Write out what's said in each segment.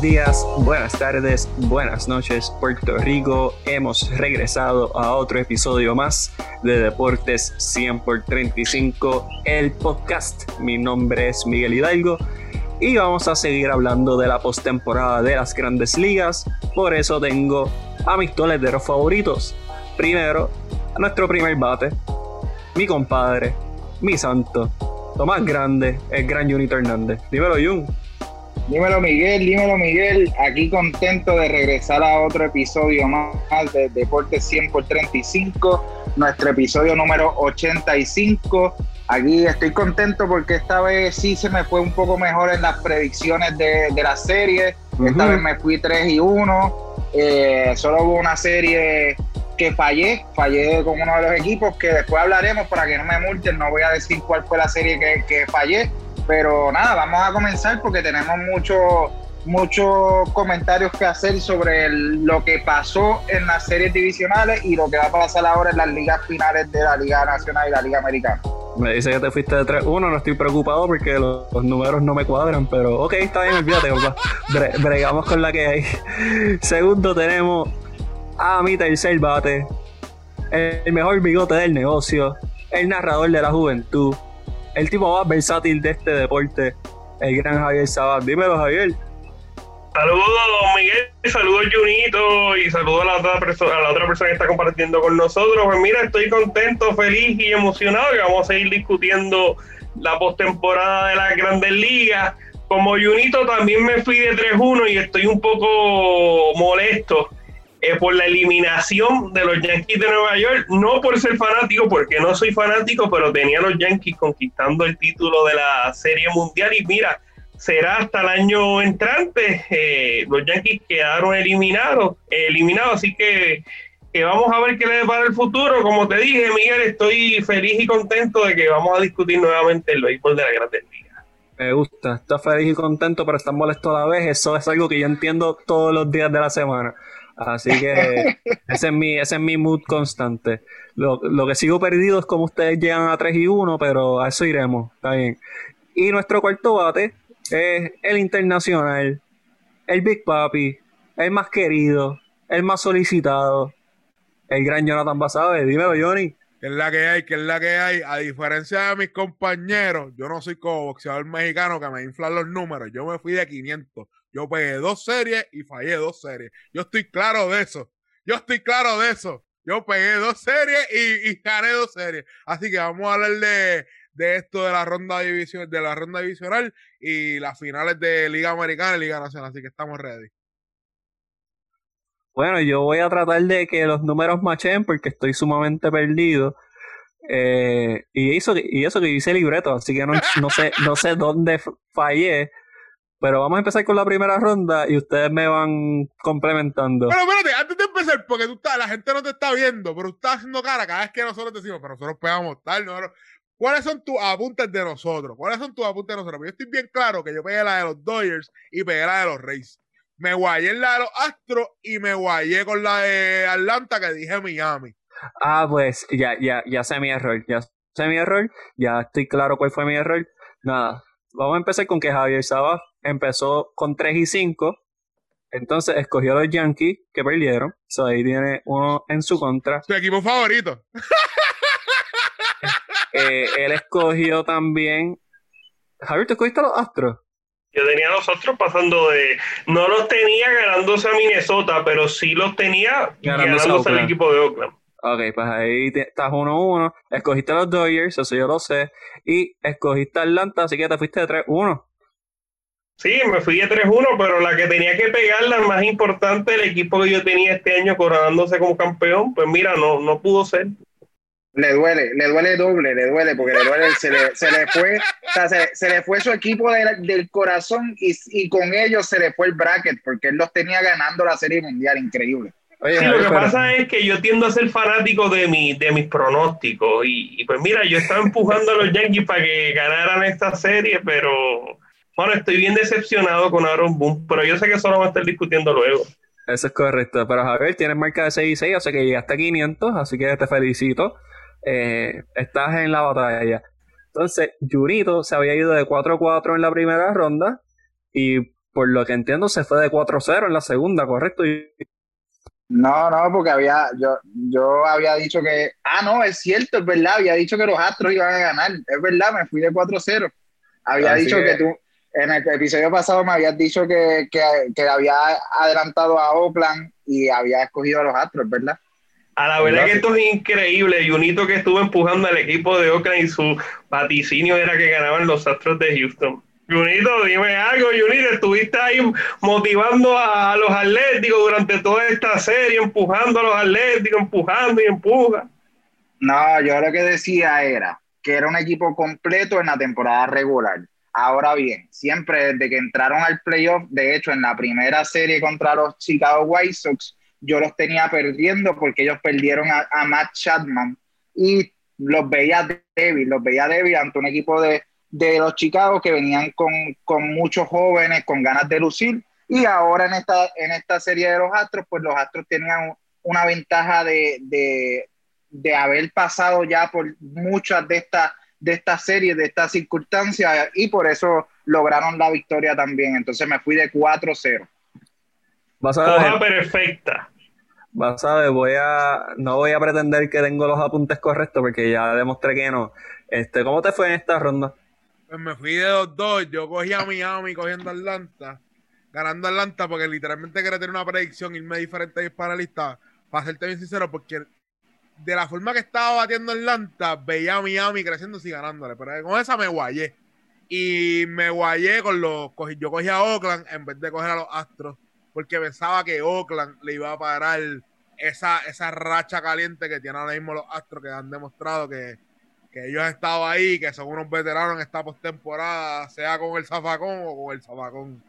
Días, buenas tardes, buenas noches, Puerto Rico. Hemos regresado a otro episodio más de Deportes 100 por 35, el podcast. Mi nombre es Miguel Hidalgo y vamos a seguir hablando de la postemporada de las grandes ligas. Por eso tengo a mis toleteros favoritos. Primero, a nuestro primer bate, mi compadre, mi santo, Tomás Grande, el gran Junito Hernández. Dímelo, Jun. Dímelo Miguel, dímelo Miguel, aquí contento de regresar a otro episodio más de Deportes 100 por 35, nuestro episodio número 85. Aquí estoy contento porque esta vez sí se me fue un poco mejor en las predicciones de, la serie. Esta vez me fui 3 y 1. Eh, solo hubo una serie que fallé, fallé con uno de los equipos que después hablaremos para que no me multen. No voy a decir cuál fue la serie que, que fallé pero nada, vamos a comenzar porque tenemos muchos muchos comentarios que hacer sobre lo que pasó en las series divisionales y lo que va a pasar ahora en las ligas finales de la Liga Nacional y la Liga Americana. Me dice que te fuiste de 3-1, no estoy preocupado porque los, números no me cuadran, pero ok, está bien, olvídate, bregamos con la que hay. Segundo tenemos a mi tercer bate, el mejor bigote del negocio, el narrador de la juventud, el tipo más versátil de este deporte, el gran Javier Sabat. Dímelo, Javier. Saludos, don Miguel, saludos, Junito, y saludos a la, otra persona, a la otra persona que está compartiendo con nosotros. Pues mira, estoy contento, feliz y emocionado que vamos a seguir discutiendo la postemporada de las grandes ligas. Como Junito también me fui de 3-1 y estoy un poco molesto eh, por la eliminación de los Yankees de Nueva York, no por ser fanático, porque no soy fanático, pero tenía a los Yankees conquistando el título de la Serie Mundial y mira, será hasta el año entrante, eh, los Yankees quedaron eliminados, eliminados, así que, vamos a ver qué les para el futuro. Como te dije, Miguel, estoy feliz y contento de que vamos a discutir nuevamente el béisbol de la Grandes Ligas. Me gusta, está feliz y contento, pero está molesto a la vez. Eso es algo que yo entiendo todos los días de la semana. Así que ese es mi, ese es mi mood constante. Lo, que sigo perdido es como ustedes llegan a 3 y 1, pero a eso iremos. Está bien. Y nuestro cuarto bate es el internacional, el Big Papi, el más querido, el más solicitado, el gran Jonathan Basabe. Dímelo, Johnny. Que es la que hay, que es la que hay. A diferencia de mis compañeros, yo no soy como boxeador mexicano que me inflan los números. Yo me fui de 500. Yo pegué dos series y fallé dos series. Yo estoy claro de eso. Yo estoy claro de eso. Yo pegué dos series y, gané dos series. Así que vamos a hablar de, esto de la ronda división, de la ronda divisional y las finales de Liga Americana y Liga Nacional. Así que estamos ready. Bueno, yo voy a tratar de que los números machen porque estoy sumamente perdido. Eh, y, eso, y eso que hice libreto, así que no, no, sé, no sé dónde fallé. Pero vamos a empezar con la primera ronda y ustedes me van complementando. Pero espérate, antes de empezar, porque tú estás, la gente no te está viendo, pero tú estás haciendo cara cada vez que nosotros decimos, pero nosotros pegamos tal. ¿Cuáles son tus apuntes de nosotros? ¿Cuáles son tus apuntes de nosotros? Yo estoy bien claro que yo pegué la de los Dodgers y pegué la de los Rays. Me guayé en la de los Astros y me guayé con la de Atlanta que dije Miami. Ah, pues ya, ya, ya sé mi error. Ya sé mi error. Ya estoy claro cuál fue mi error. Nada. Vamos a empezar con que Javier Sabas empezó con 3 y 5. Entonces escogió a los Yankees que perdieron. So ahí tiene uno en su contra. Su equipo favorito. Eh, él escogió también. Javier, ¿te escogiste a los Astros? Yo tenía a los Astros pasando de. No los tenía ganándose a Minnesota, pero sí los tenía ganándose, al equipo de Oakland. Ok, pues ahí estás 1-1. Escogiste a los Dodgers, eso yo lo sé. Y escogiste a Atlanta, así que te fuiste de 3-1. Sí, me fui de 3-1, pero la que tenía que pegar, la más importante, el equipo que yo tenía este año coronándose como campeón, pues mira, no, no pudo ser. Le duele, le duele doble, le duele, porque le duele, se le, se le fue, o sea, se, le fue su equipo del corazón y, y, con ellos se le fue el bracket, porque él los tenía ganando la Serie Mundial, increíble. sí, lo que pasa es que yo tiendo a ser fanático de, mi, de mis pronósticos, y, y pues mira, yo estaba empujando a los Yankees para que ganaran esta serie, pero bueno, estoy bien decepcionado con Aaron Boone, pero yo sé que eso lo vamos a estar discutiendo luego. Eso es correcto. Pero Javier, tienes marca de 6 y 6, o sea que llegaste a 500, así que te felicito. Eh, estás en la batalla. Entonces, Junito se había ido de 4-4 en la primera ronda y por lo que entiendo, se fue de 4-0 en la segunda, ¿correcto? No, no, porque había, yo, yo había dicho que, ah, no, es cierto, es verdad, había dicho que los Astros iban a ganar, es verdad, me fui de 4-0. Había dicho que... tú, en el episodio pasado me habías dicho que, que, que, había adelantado a Oakland y había escogido a los Astros, ¿verdad? A la verdad que esto es increíble. Junito que estuvo empujando al equipo de Oakland y su vaticinio era que ganaban los Astros de Houston. Junito, dime algo, Junito, estuviste ahí motivando a, los Atléticos durante toda esta serie, empujando a los Atléticos, empujando y empuja. No, yo lo que decía era que era un equipo completo en la temporada regular. Ahora bien, siempre desde que entraron al playoff, de hecho en la primera serie contra los Chicago White Sox, yo los tenía perdiendo porque ellos perdieron a, Matt Chapman y los veía débil, los veía débil ante un equipo de, de los Chicago que venían con, con, muchos jóvenes, con ganas de lucir. Y ahora en esta, en esta serie de los Astros, pues los Astros tenían una ventaja de, de, de haber pasado ya por muchas de estas de esta series, de estas circunstancias, y por eso lograron la victoria también. Entonces me fui de 4-0. Vas a ver, perfecta. Vas a ver, voy a, no voy a pretender que tengo los apuntes correctos porque ya demostré que no. Este, ¿Cómo te fue en esta ronda? Pues me fui de 2-2, yo cogí a Miami cogiendo Atlanta, ganando Atlanta porque literalmente quería tener una predicción, irme diferente para la lista, para serte bien sincero, porque de la forma que estaba batiendo Atlanta, veía a Miami creciendo y ganándole, pero con esa me guayé. Y me guayé con los, yo cogí a Oakland en vez de coger a los Astros, porque pensaba que Oakland le iba a parar esa, esa racha caliente que tienen ahora mismo los Astros, que han demostrado que que ellos han estado ahí, que son unos veteranos en esta postemporada, sea con el zafacón o con el zafacón.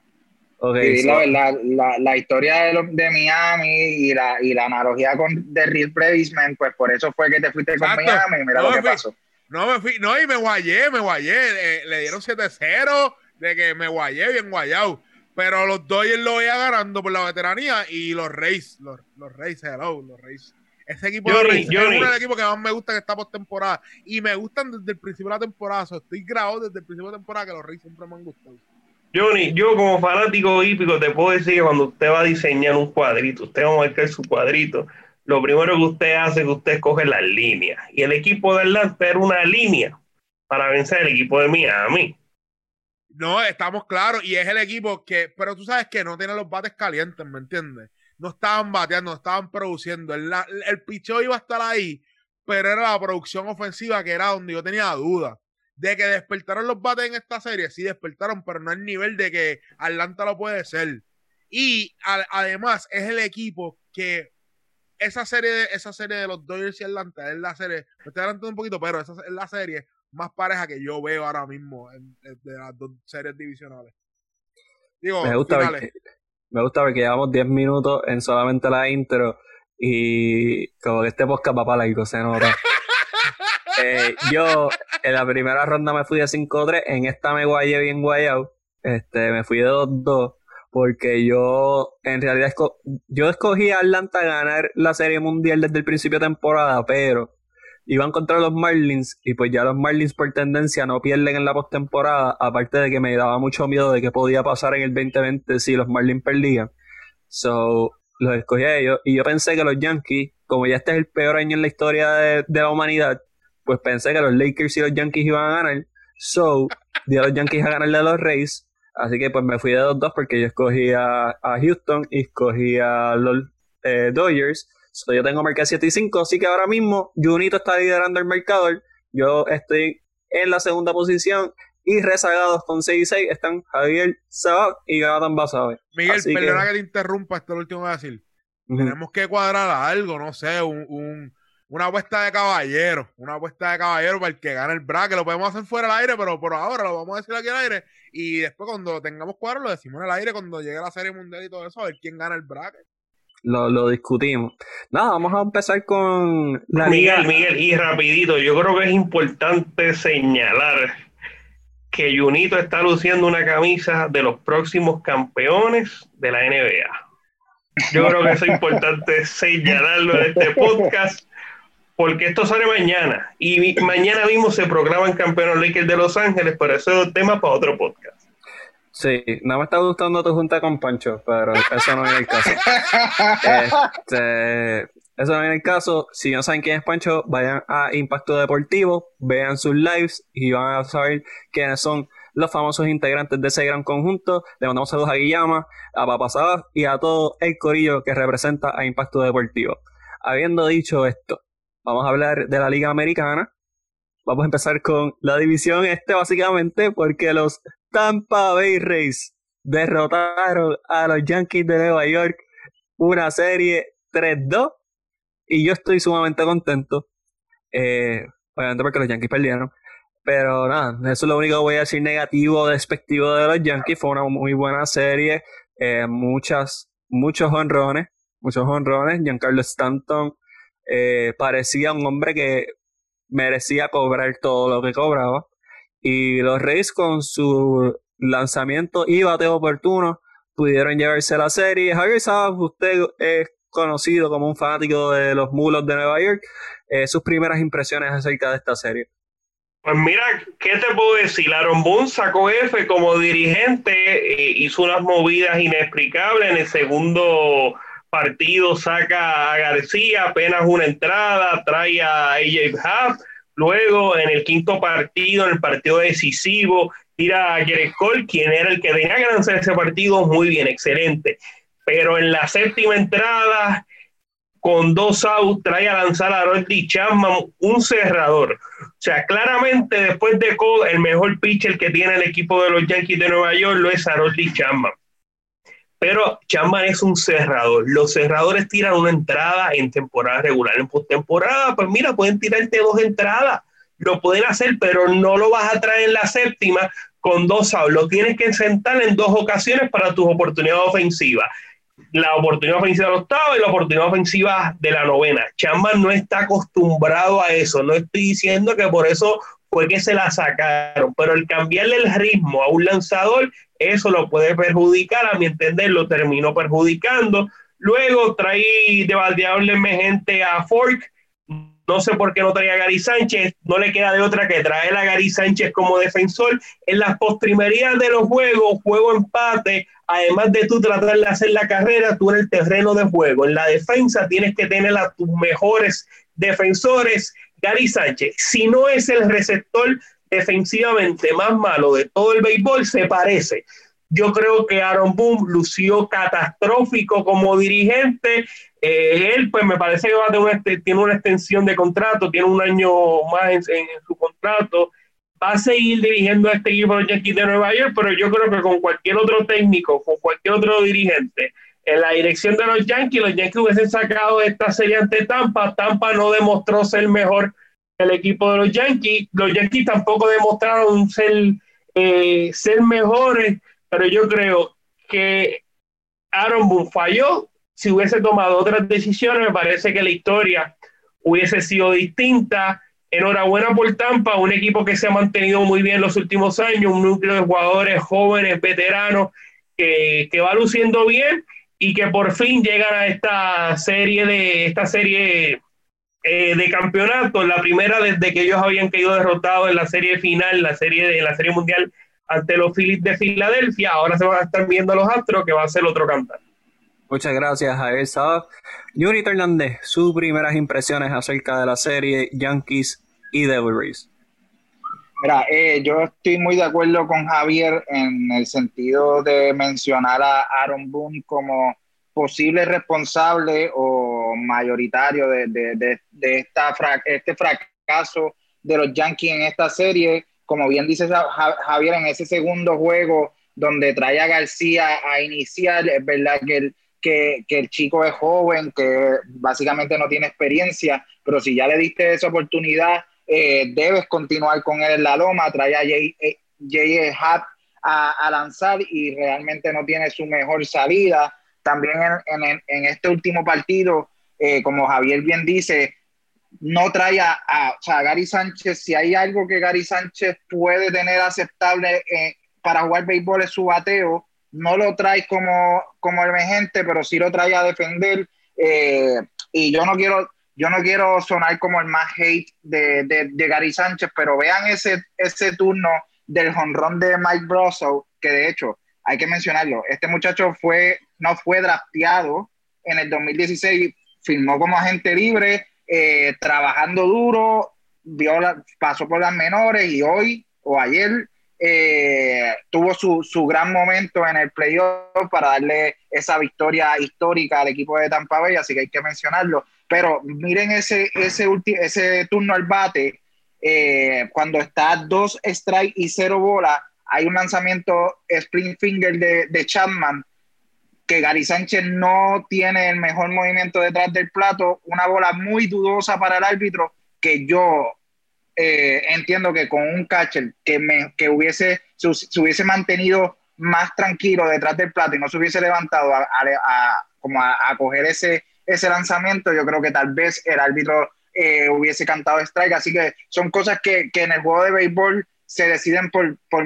Okay, la, la, la, historia de, de, Miami y la, y la analogía con de Real Previsman, pues por eso fue que te fuiste con Miami. Mira lo que pasó. No me fui, no, y me guayé, me guayé. Eh, le dieron 7-0 de que me guayé bien guayado. Pero los Dodgers lo veía ganando por la veteranía y los Rays, los, los Rays, hello, los Rays ese equipo de es uno de los equipos que más me gusta que está postemporada. Y me gustan desde el principio de la temporada. estoy grabado desde el principio de la temporada que los Reyes siempre me han gustado. Johnny, yo como fanático hípico te puedo decir que cuando usted va a diseñar un cuadrito, usted va a marcar su cuadrito, lo primero que usted hace es que usted escoge las líneas. Y el equipo de Atlanta era una línea para vencer el equipo de Miami. No, estamos claros. Y es el equipo que, pero tú sabes que no tiene los bates calientes, ¿me entiendes? no estaban bateando, no estaban produciendo. El, el picheo iba a estar ahí, pero era la producción ofensiva que era donde yo tenía duda. De que despertaron los bates en esta serie, sí despertaron, pero no al nivel de que Atlanta lo puede ser. Y además es el equipo que esa serie, de, esa serie de los Dodgers y Atlanta es la serie, me estoy adelantando un poquito, pero esa es la serie más pareja que yo veo ahora mismo de las dos series divisionales. Digo, me gusta me gusta porque llevamos 10 minutos en solamente la intro y como que este podcast va para la se nota. eh, yo en la primera ronda me fui de 5-3, en esta me guayé bien guayado. Este, me fui de 2-2 porque yo en realidad yo escogí a Atlanta ganar la Serie Mundial desde el principio de temporada, pero iban contra los Marlins y pues ya los Marlins por tendencia no pierden en la postemporada, aparte de que me daba mucho miedo de qué podía pasar en el 2020 si los Marlins perdían. So, los escogí a ellos y yo pensé que los Yankees, como ya este es el peor año en la historia de, la humanidad, pues pensé que los Lakers y los Yankees iban a ganar. So, di a los Yankees a ganarle a los Rays. Así que pues me fui de 2-2 porque yo escogí a, Houston y escogí a los eh, Dodgers yo tengo marca 7 y 5, así que ahora mismo Junito está liderando el mercado. Yo estoy en la segunda posición y rezagados con 6 y 6 están Javier Sabat y Jonathan Basabe. Miguel, perdona que... te interrumpa, esto es lo último que decir. Tenemos que cuadrar algo, no sé, un, una apuesta de caballero, una apuesta de caballero para el que gane el bracket. Lo podemos hacer fuera del aire, pero por ahora lo vamos a decir aquí al aire. Y después, cuando tengamos cuadro, lo decimos en el aire cuando llegue la serie mundial y todo eso, a ver quién gana el bracket lo, discutimos. Nada, vamos a empezar con la Miguel, Miguel, y rapidito, yo creo que es importante señalar que Junito está luciendo una camisa de los próximos campeones de la NBA. Yo creo que es importante señalarlo en este podcast, porque esto sale mañana, y mañana mismo se proclaman campeones Lakers de Los Ángeles, pero eso es tema para otro podcast. Sí, no me está gustando tu junta con Pancho, pero eso no viene el caso. Este, eso no viene el caso. Si no saben quién es Pancho, vayan a Impacto Deportivo, vean sus lives y van a saber quiénes son los famosos integrantes de ese gran conjunto. Le mandamos saludos a Guillama, a Papasabas y a todo el corillo que representa a Impacto Deportivo. Habiendo dicho esto, vamos a hablar de la Liga Americana. Vamos a empezar con la división este básicamente porque los Tampa Bay Rays derrotaron a los Yankees de Nueva York una serie 3-2 y yo estoy sumamente contento. Eh, obviamente porque los Yankees perdieron. Pero nada, eso es lo único que voy a decir negativo, despectivo de los Yankees. Fue una muy buena serie. Eh, muchas, muchos honrones. Muchos honrones. Giancarlo Stanton eh, parecía un hombre que merecía cobrar todo lo que cobraba. Y los Reyes con su lanzamiento y bateo oportuno pudieron llevarse la serie. Javier Sabas, usted es conocido como un fanático de los mulos de Nueva York. Eh, sus primeras impresiones acerca de esta serie. Pues mira, ¿qué te puedo decir? Aaron Boone sacó F como dirigente, eh, hizo unas movidas inexplicables. En el segundo partido saca a García, apenas una entrada, trae a AJ Huff Luego, en el quinto partido, en el partido decisivo, tira a Jared Cole, quien era el que tenía que lanzar ese partido, muy bien, excelente. Pero en la séptima entrada, con dos outs, trae a lanzar a Roddy Chapman, un cerrador. O sea, claramente después de Cole, el mejor pitcher que tiene el equipo de los Yankees de Nueva York lo es Harold Chapman. Pero Chapman es un cerrador. Los cerradores tiran una entrada en temporada regular. En postemporada, pues mira, pueden tirarte dos entradas. Lo pueden hacer, pero no lo vas a traer en la séptima con dos outs. Lo tienes que sentar en dos ocasiones para tus oportunidades ofensivas. La oportunidad ofensiva de la octava y la oportunidad ofensiva de la novena. Chapman no está acostumbrado a eso. No estoy diciendo que por eso fue que se la sacaron, pero el cambiarle el ritmo a un lanzador, eso lo puede perjudicar, a mi entender, lo terminó perjudicando. Luego traí de emergente a Fork, no sé por qué no traía a Gary Sánchez, no le queda de otra que traer a Gary Sánchez como defensor. En las postrimerías de los juegos, juego empate, además de tú tratar de hacer la carrera, tú en el terreno de juego. En la defensa tienes que tener a tus mejores defensores Gary Sánchez, si no es el receptor defensivamente más malo de todo el béisbol, se parece. Yo creo que Aaron Boone lució catastrófico como dirigente. Eh, él, pues me parece que va a tener una, tiene una extensión de contrato, tiene un año más en, su contrato. Va a seguir dirigiendo a este equipo de Yankees de Nueva York, pero yo creo que con cualquier otro técnico, con cualquier otro dirigente, en la dirección de los Yankees, los Yankees hubiesen sacado esta serie ante Tampa. Tampa no demostró ser mejor el equipo de los Yankees. Los Yankees tampoco demostraron ser, eh, ser mejores, pero yo creo que Aaron Boone falló. Si hubiese tomado otras decisiones, me parece que la historia hubiese sido distinta. Enhorabuena por Tampa, un equipo que se ha mantenido muy bien los últimos años, un núcleo de jugadores jóvenes, veteranos, que, que va luciendo bien y que por fin llegan a esta serie de esta serie eh, de campeonato, la primera desde que ellos habían caído derrotados en la serie final, la serie de la serie mundial ante los Phillies de Filadelfia, ahora se van a estar viendo los Astros que va a ser otro cantar. Muchas gracias a esa. Yuri Hernández, sus primeras impresiones acerca de la serie Yankees y Devil Rays. Mira, eh, yo estoy muy de acuerdo con Javier en el sentido de mencionar a Aaron Boone como posible responsable o mayoritario de, de, de, esta este fracaso de los Yankees en esta serie. Como bien dice Javier, en ese segundo juego donde trae a García a iniciar, es verdad que el, que, el chico es joven, que básicamente no tiene experiencia, pero si ya le diste esa oportunidad, eh, debes continuar con él en la loma, trae a J.E. Hatt a, lanzar y realmente no tiene su mejor salida. También en, este último partido, eh, como Javier bien dice, no trae a, o sea, Gary Sánchez, si hay algo que Gary Sánchez puede tener aceptable eh, para jugar béisbol es su bateo, no lo trae como, como emergente, pero sí lo trae a defender. y yo no quiero, yo no quiero sonar como el más hate de, de, Gary Sánchez, pero vean ese, ese turno del jonrón de Mike Brosso, que de hecho hay que mencionarlo. Este muchacho fue, no fue drafteado en el 2016, firmó como agente libre, eh, trabajando duro, vio pasó por las menores y hoy o ayer eh, tuvo su, su, gran momento en el playoff para darle esa victoria histórica al equipo de Tampa Bay, así que hay que mencionarlo. Pero miren ese, ese, ese turno al bate, eh, cuando está dos strike y cero bola, hay un lanzamiento spring finger de, de Chapman que Gary Sánchez no tiene el mejor movimiento detrás del plato, una bola muy dudosa para el árbitro que yo eh, entiendo que con un catcher que, me, que hubiese, se, hubiese mantenido más tranquilo detrás del plato y no se hubiese levantado a, como a, coger ese, ese lanzamiento, yo creo que tal vez el árbitro eh, hubiese cantado strike. Así que son cosas que, en el juego de béisbol se deciden por, por,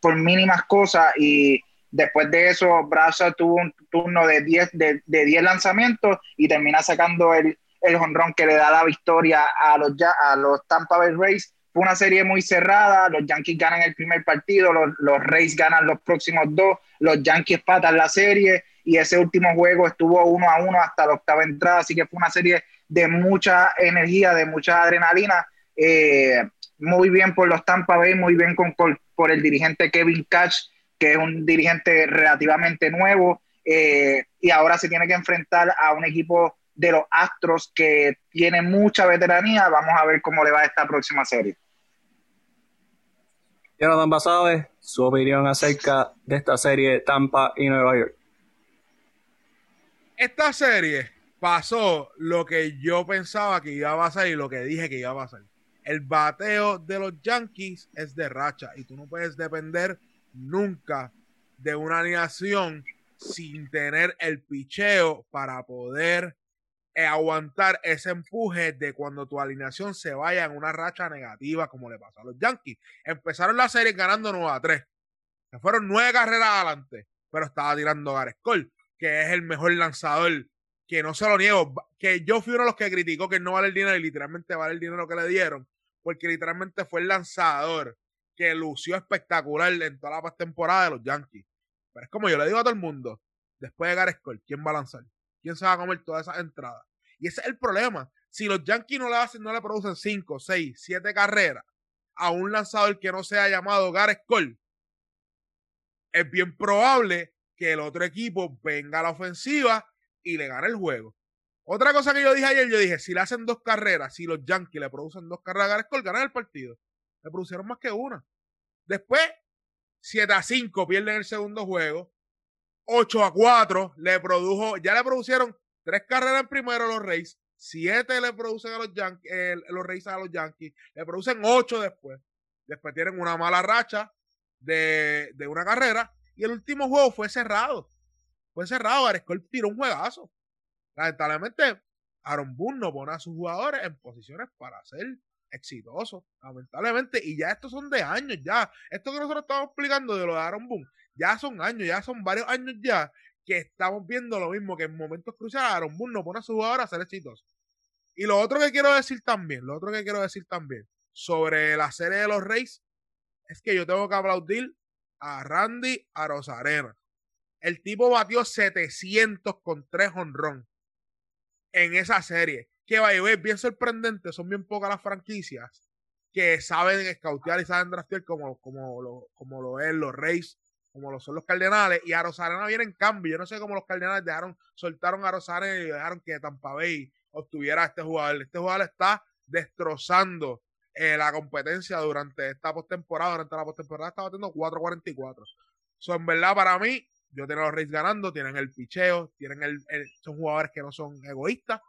por mínimas cosas y después de eso Braza tuvo un turno de 10 de, de lanzamientos y termina sacando el, el que le da la victoria a los, a los Tampa Bay Rays. Fue una serie muy cerrada, los Yankees ganan el primer partido, los, los Rays ganan los próximos dos, los Yankees patan la serie y ese último juego estuvo uno a uno hasta la octava entrada, así que fue una serie de mucha energía, de mucha adrenalina. Eh, muy bien por los Tampa Bay, muy bien con, por, el dirigente Kevin Catch, que es un dirigente relativamente nuevo, eh, y ahora se tiene que enfrentar a un equipo de los Astros que tiene mucha veteranía. Vamos a ver cómo le va esta próxima serie. Jonathan Basabe, su opinión acerca de esta serie Tampa y Nueva York. Esta serie pasó lo que yo pensaba que iba a pasar y lo que dije que iba a pasar. El bateo de los Yankees es de racha y tú no puedes depender nunca de una alineación sin tener el picheo para poder aguantar ese empuje de cuando tu alineación se vaya en una racha negativa, como le pasó a los Yankees. Empezaron la serie ganando 9 a 3. Se fueron nueve carreras adelante, pero estaba tirando Gareth Cole, que es el mejor lanzador, que no se lo niego, que yo fui uno de los que criticó que no vale el dinero y literalmente vale el dinero que le dieron, porque literalmente fue el lanzador que lució espectacular en toda la temporada de los Yankees. Pero es como yo le digo a todo el mundo, después de Gareth Cole, ¿quién va a lanzar? ¿Quién se va a comer todas esas entradas? Y ese es el problema. Si los Yankees no le hacen, no le producen 5, 6, 7 carreras a un lanzador que no sea llamado Gareth Cole, es bien probable que el otro equipo venga a la ofensiva y le gane el juego. Otra cosa que yo dije ayer, yo dije, si le hacen dos carreras, si los Yankees le producen dos carreras a Gareth Cole, ganan el partido. Le producieron más que una. Después, 7 a 5 pierden el segundo juego. 8 a 4 le produjo, ya le producieron Tres carreras en primero los Rays, siete le producen a los Yankees, los Rays a los Yankees, le producen ocho después. Después tienen una mala racha de, una carrera y el último juego fue cerrado. Fue cerrado, Arescol tiró un juegazo. Lamentablemente, Aaron Boone no pone a sus jugadores en posiciones para ser exitosos, lamentablemente, y ya estos son de años ya. Esto que nosotros estamos explicando de lo de Aaron Boone, ya son años, ya son varios años ya que estamos viendo lo mismo, que en momentos cruciales Aaron Boone no pone a su jugador a ser exitoso. Y lo otro que quiero decir también, lo otro que quiero decir también sobre la serie de los Reyes es que yo tengo que aplaudir a Randy a Rosarena. El tipo batió 700 con 3 honrón en esa serie. Que va a bien sorprendente, son bien pocas las franquicias que saben escautear y saben draftear como, como, lo, como lo es los Reyes como lo son los Cardenales, y a Rosarena viene en cambio. Yo no sé cómo los Cardenales dejaron, soltaron a Rosarena y dejaron que Tampa Bay obtuviera a este jugador. Este jugador está destrozando eh, la competencia durante esta postemporada. Durante la postemporada está batiendo 4.44. So, en verdad, para mí, yo tengo a los Reyes ganando, tienen el picheo, tienen el, son jugadores que no son egoístas.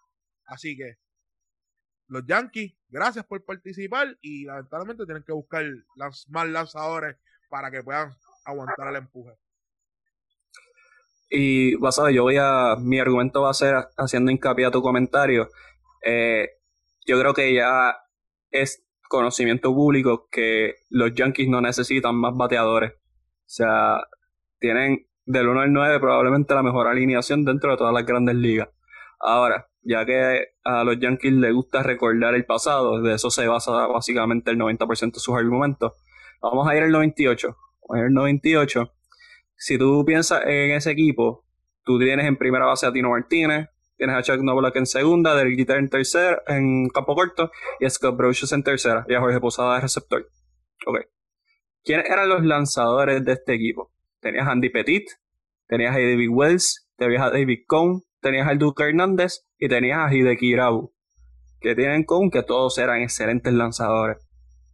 Así que los Yankees, gracias por participar y lamentablemente tienen que buscar más lanzadores para que puedan aguantar el empuje. Y basado, yo voy a, mi argumento va a ser haciendo hincapié a tu comentario. Eh, yo creo que ya es conocimiento público que los Yankees no necesitan más bateadores. O sea, tienen del 1 al 9 probablemente la mejor alineación dentro de todas las grandes ligas. Ahora, ya que a los Yankees les gusta recordar el pasado, de eso se basa básicamente el 90% de sus argumentos, vamos a ir al 98 en el 98, si tú piensas en ese equipo, tú tienes en primera base a Tino Martínez, tienes a Chuck Novolak en segunda, Derek Jeter en tercera, en campo corto, y a Scott Brocious en tercera, y a Jorge Posada de receptor. Ok. ¿Quiénes eran los lanzadores de este equipo? Tenías a Andy Petit, tenías a David Wells, tenías a David Cohn, tenías a Duque Hernández y tenías a Hideki Irabu. Que tienen con que todos eran excelentes lanzadores.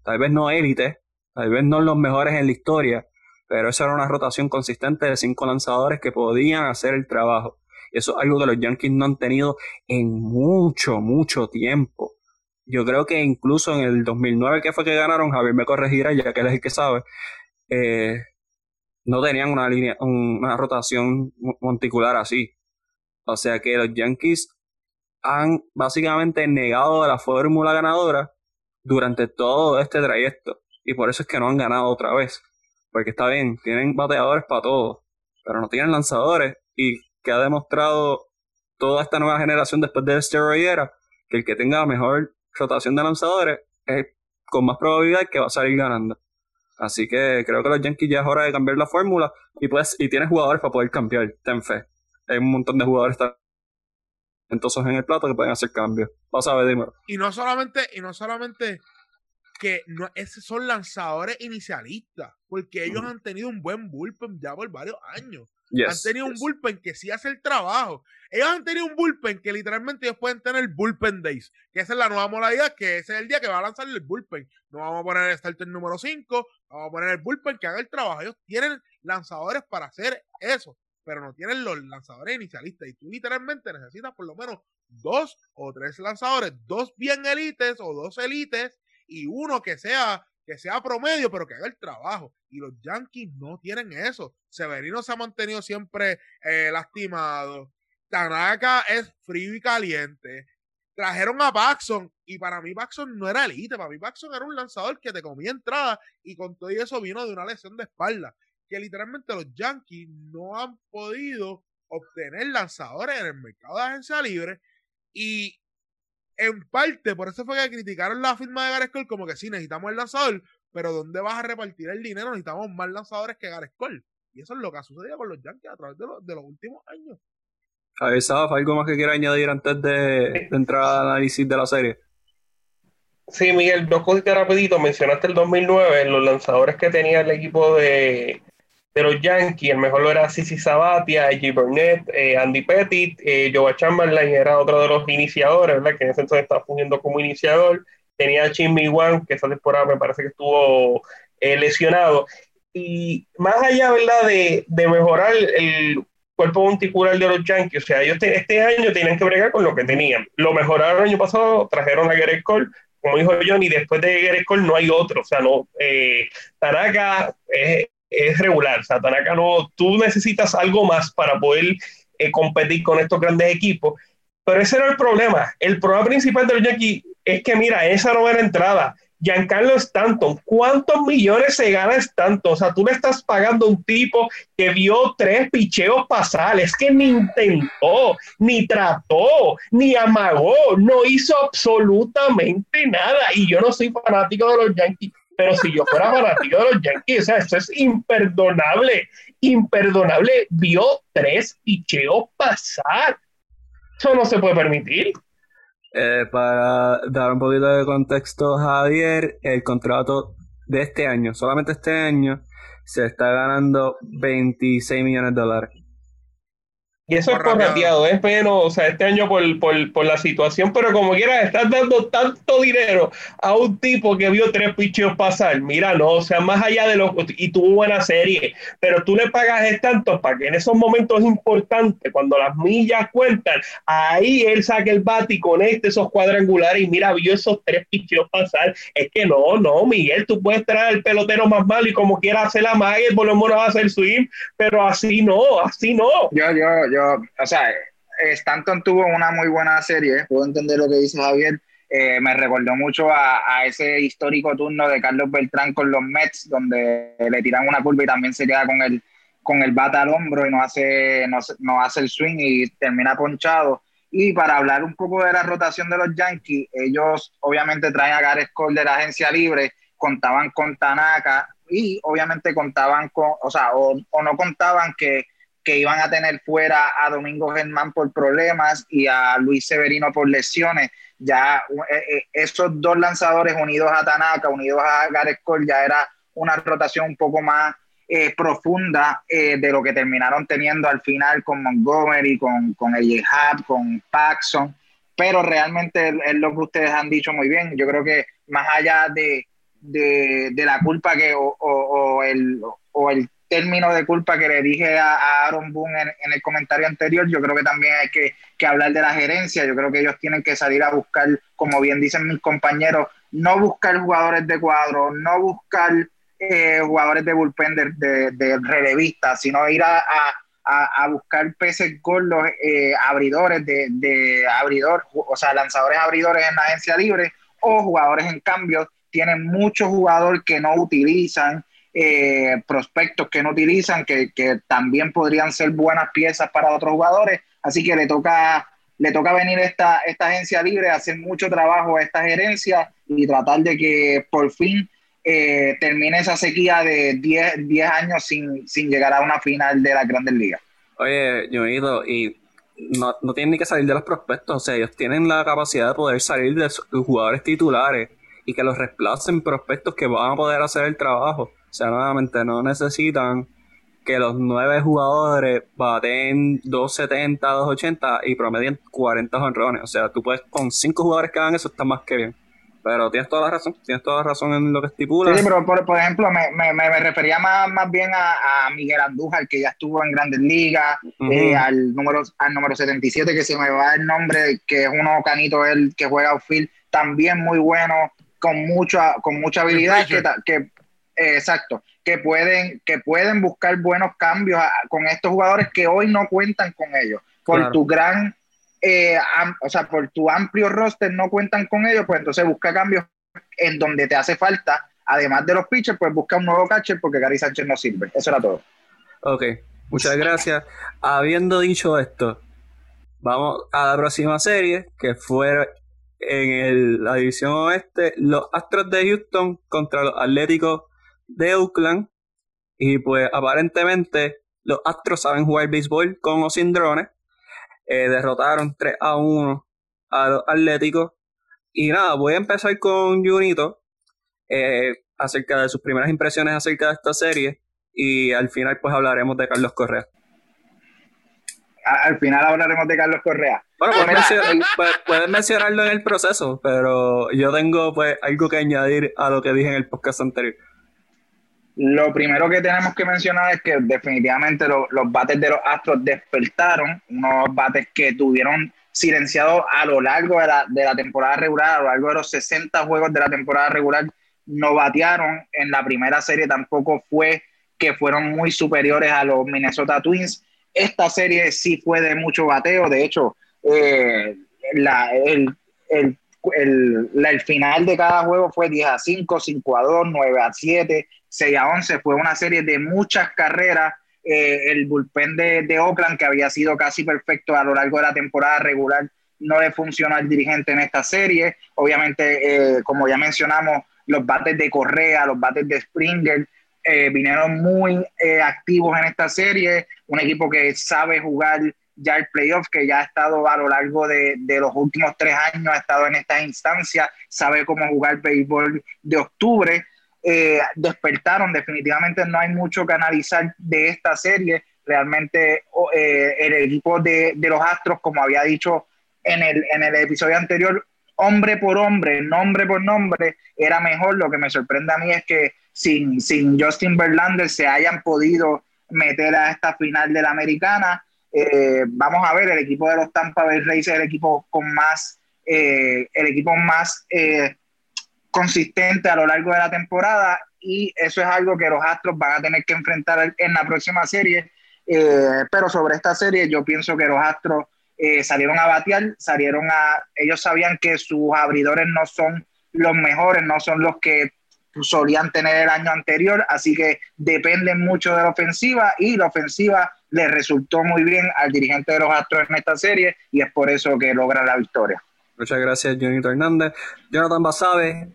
Tal vez no élite, tal vez no los mejores en la historia, pero esa era una rotación consistente de cinco lanzadores que podían hacer el trabajo. Y eso es algo que los Yankees no han tenido en mucho, mucho tiempo. Yo creo que incluso en el 2009 que fue que ganaron, Javier me corregirá ya que él es el que sabe, eh, no tenían una línea, una rotación monticular así. O sea que los Yankees han básicamente negado la fórmula ganadora durante todo este trayecto. Y por eso es que no han ganado otra vez. Porque está bien, tienen bateadores para todo, pero no tienen lanzadores. Y que ha demostrado toda esta nueva generación después de Steroid era que el que tenga mejor rotación de lanzadores es con más probabilidad que va a salir ganando. Así que creo que los Yankees ya es hora de cambiar la fórmula y pues y tienes jugadores para poder cambiar, ten fe. Hay un montón de jugadores entonces en el plato que pueden hacer cambios. Vas a ver, dime. Y no solamente, y no solamente que no, esos son lanzadores inicialistas, porque ellos han tenido un buen bullpen ya por varios años. han tenido un bullpen que sí hace el trabajo. Ellos han tenido un bullpen que literalmente ellos pueden tener bullpen days, que esa es la nueva modalidad, que ese es el día que va a lanzar el bullpen. No vamos a poner el starter número 5, vamos a poner el bullpen que haga el trabajo. Ellos tienen lanzadores para hacer eso, pero no tienen los lanzadores inicialistas. Y tú literalmente necesitas por lo menos dos o tres lanzadores, dos bien elites o dos elites y uno que sea que sea promedio, pero que haga el trabajo. Y los Yankees no tienen eso. Severino se ha mantenido siempre eh, lastimado. Tanaka es frío y caliente. Trajeron a Paxson y para mí Paxson no era elite. Para mí Paxson era un lanzador que te comía entrada y con todo eso vino de una lesión de espalda. Que literalmente los Yankees no han podido obtener lanzadores en el mercado de agencia libre. Y en parte, por eso fue que criticaron la firma de Gareth Cole, como que sí, necesitamos el lanzador, pero ¿dónde vas a repartir el dinero? Necesitamos más lanzadores que Gareth Cole. Y eso es lo que ha sucedido con los Yankees a través de, los últimos años. A ver, ¿algo más que quiera añadir antes de, entrar al análisis de la serie? Sí, Miguel, dos cositas rapidito. Mencionaste el 2009, los lanzadores que tenía el equipo de, de los Yankees, el mejor lo era Sisi Sabatia, G. Burnett, eh, Andy Pettit, eh, Joe Chamberlain era otro de los iniciadores, ¿verdad? que en ese entonces estaba fungiendo como iniciador. Tenía a Jimmy Wang, que esa temporada me parece que estuvo eh, lesionado. Y más allá ¿verdad? De, de mejorar el, cuerpo monticular de los Yankees, o sea, ellos este año tenían que bregar con lo que tenían. Lo mejoraron el año pasado, trajeron a Gareth Cole, como dijo Johnny, después de Gareth Cole no hay otro, o sea, no, eh, Tanaka es es regular. O sea, no, tú necesitas algo más para poder eh, competir con estos grandes equipos. Pero ese era el problema. El problema principal de los Yankees es que, mira, esa no era entrada. Giancarlo Stanton, ¿cuántos millones se gana Stanton? O sea, tú le estás pagando a un tipo que vio tres picheos pasar, es que ni intentó, ni trató, ni amagó, no hizo absolutamente nada. Y yo no soy fanático de los Yankees, pero si yo fuera fanático de los Yankees, o sea, esto es imperdonable, imperdonable. Vio tres picheos pasar. Eso no se puede permitir. Eh, para dar un poquito de contexto, Javier, el contrato de este año, solamente este año, se está ganando 26 millones de dólares. Y eso es corrateado, es menos, o sea, este año por, por, por, la situación, pero como quieras, estás dando tanto dinero a un tipo que vio tres picheos pasar. Mira, no, o sea, más allá de lo. Y tuvo buena serie, pero tú le pagas tanto para que en esos momentos importantes, cuando las millas cuentan, ahí él saque el bate y conecte esos cuadrangulares y mira, vio esos tres picheos pasar. Es que no, no, Miguel, tú puedes traer al pelotero más malo y como quieras hacer la magia, por lo menos va a hacer swing, pero así no, así no. Yo, yo, yo, o sea, Stanton tuvo una muy buena serie, puedo entender lo que dice Javier. Eh, me recordó mucho a, ese histórico turno de Carlos Beltrán con los Mets, donde le tiran una curva y también se queda con el, con el bata al hombro y no hace, no, hace el swing y termina ponchado. Y para hablar un poco de la rotación de los Yankees, ellos obviamente traen a Gareth Cole de la agencia libre, contaban con Tanaka, y obviamente contaban con, o sea, o, no contaban que, que, iban a tener fuera a Domingo Germán por problemas y a Luis Severino por lesiones. Ya eh, eh, esos dos lanzadores unidos a Tanaka, unidos a Gareth Cole, ya era una rotación un poco más eh, profunda de lo que terminaron teniendo al final con Montgomery, con, con AJ Hub, con Paxson pero realmente es lo que ustedes han dicho muy bien. Yo creo que más allá de, de, la culpa que o, o, el, o el término de culpa que le dije a, Aaron Boone en, el comentario anterior, yo creo que también hay que, que, hablar de la gerencia. Yo creo que ellos tienen que salir a buscar, como bien dicen mis compañeros, no buscar jugadores de cuadro, no buscar eh, jugadores de bullpen de, de, relevista, sino ir a, a, buscar peces gordos, eh, abridores de, de abridor, o sea, lanzadores abridores en la agencia libre o jugadores en cambio tienen muchos jugadores que no utilizan, eh, prospectos que no utilizan, que, también podrían ser buenas piezas para otros jugadores. Así que le toca, le toca venir esta, esta agencia libre, hacer mucho trabajo a esta gerencia y tratar de que por fin eh, termine esa sequía de 10, 10 años sin, sin, llegar a una final de la Grandes Ligas. Oye, yo ido y no, no tienen ni que salir de los prospectos, o sea, ellos tienen la capacidad de poder salir de los jugadores titulares y que los reemplacen prospectos que van a poder hacer el trabajo. O sea, nuevamente no necesitan que los nueve jugadores baten 270, 280 y promedien 40 honrones. O sea, tú puedes, con cinco jugadores que hagan eso, está más que bien. Pero tienes toda la razón, tienes toda la razón en lo que estipula. Sí, pero por, ejemplo, me, me, me, refería más, más bien a, a, Miguel Andújar, que ya estuvo en Grandes Ligas, eh, al, número, al número 77, que se me va el nombre, que es uno canito él que juega outfield, también muy bueno con mucha, con mucha habilidad que, que eh, exacto, que pueden, que pueden buscar buenos cambios con estos jugadores que hoy no cuentan con ellos. Por tu gran, eh, o sea, por tu amplio roster no cuentan con ellos, pues entonces busca cambios en donde te hace falta, además de los pitchers, pues busca un nuevo catcher porque Gary Sánchez no sirve. Eso era todo. Ok, muchas gracias. Habiendo dicho esto, vamos a la próxima serie, que fue en la división oeste, los Astros de Houston contra los Atléticos de Oakland. Y pues aparentemente los Astros saben jugar béisbol con o sin drones. Eh, derrotaron 3 a 1 a los Atléticos. Y nada, voy a empezar con Junito eh, acerca de sus primeras impresiones acerca de esta serie. Y al final pues hablaremos de Carlos Correa al final hablaremos de Carlos Correa. Bueno, puedes, mencionarlo en el proceso, pero yo tengo pues algo que añadir a lo que dije en el podcast anterior. Lo primero que tenemos que mencionar es que definitivamente los bates de los Astros despertaron, unos bates que tuvieron silenciados a lo largo de la, temporada regular, a lo largo de los 60 juegos de la temporada regular, no batearon. En la primera serie tampoco fue que fueron muy superiores a los Minnesota Twins esta serie sí fue de mucho bateo, de hecho, eh, el, final de cada juego fue 10 a 5, 5 a 2, 9 a 7, 6 a 11, fue una serie de muchas carreras. Eh, el bullpen de, Oakland, que había sido casi perfecto a lo largo de la temporada regular, no le funcionó al dirigente en esta serie. Obviamente, eh, como ya mencionamos, los bates de Correa, los bates de Springer, eh, vinieron muy activos en esta serie, un equipo que sabe jugar ya el playoff, que ya ha estado a lo largo de, los últimos tres años, ha estado en esta instancia, sabe cómo jugar béisbol de octubre. Eh, despertaron, definitivamente no hay mucho que analizar de esta serie. Realmente el equipo de, de, los Astros, como había dicho en el, en el episodio anterior, hombre por hombre, nombre por nombre, era mejor. Lo que me sorprende a mí es que sin, sin Justin Verlander se hayan podido meter a esta final de la americana. Eh, vamos a ver, el equipo de los Tampa Bay Rays es el equipo con más, eh, el equipo más eh, consistente a lo largo de la temporada y eso es algo que los Astros van a tener que enfrentar en la próxima serie. pero sobre esta serie yo pienso que los Astros salieron a batear, salieron a, ellos sabían que sus abridores no son los mejores, no son los que solían tener el año anterior, así que dependen mucho de la ofensiva y la ofensiva le resultó muy bien al dirigente de los Astros en esta serie y es por eso que logra la victoria. Muchas gracias, Jonathan Hernández. Jonathan Basabe,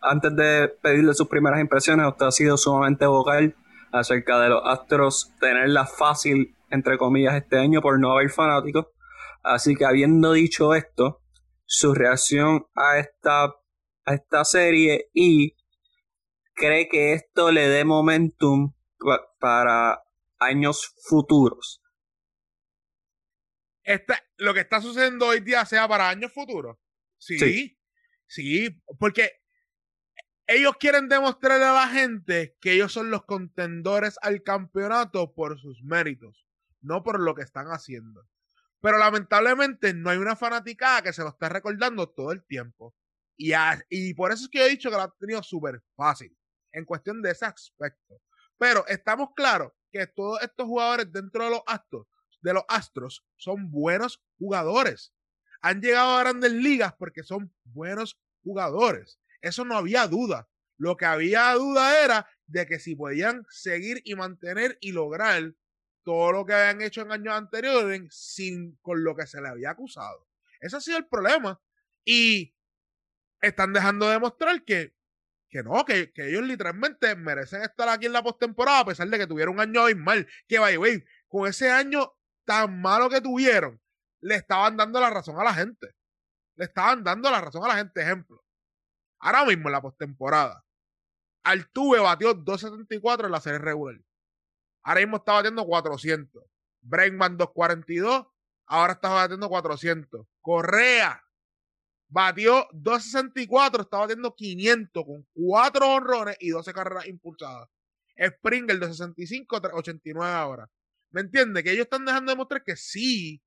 antes de pedirle sus primeras impresiones, usted ha sido sumamente vocal acerca de los Astros tenerla fácil, entre comillas, este año por no haber fanáticos. Así que habiendo dicho esto, su reacción a esta, a esta serie y cree que esto le dé momentum para años futuros. lo que está sucediendo hoy día sea para años futuros. Sí, sí, porque ellos quieren demostrarle a la gente que ellos son los contendores al campeonato por sus méritos, no por lo que están haciendo. Pero lamentablemente no hay una fanaticada que se lo esté recordando todo el tiempo. Y, y por eso es que yo he dicho que lo ha tenido súper fácil en cuestión de ese aspecto. Pero estamos claros que todos estos jugadores dentro de los Astros, de los Astros son buenos jugadores. Han llegado a grandes ligas porque son buenos jugadores. Eso no había duda. Lo que había duda era de que si podían seguir y mantener y lograr todo lo que habían hecho en años anteriores sin con lo que se le había acusado. Ese ha sido el problema. Y están dejando de demostrar que, que no, que, ellos literalmente merecen estar aquí en la postemporada a pesar de que tuvieron un año mal. Que vaya, güey, con ese año tan malo que tuvieron, le estaban dando la razón a la gente. Le estaban dando la razón a la gente. Ejemplo, ahora mismo en la postemporada, Altuve batió 274 en la serie regular. Ahora mismo está batiendo 400. Bregman 242. Ahora está batiendo 400. Correa batió 264. Está batiendo 500 con 4 honrones y 12 carreras impulsadas. Springer 265, 89 ahora. ¿Me entiendes? Que ellos están dejando de mostrar que sí,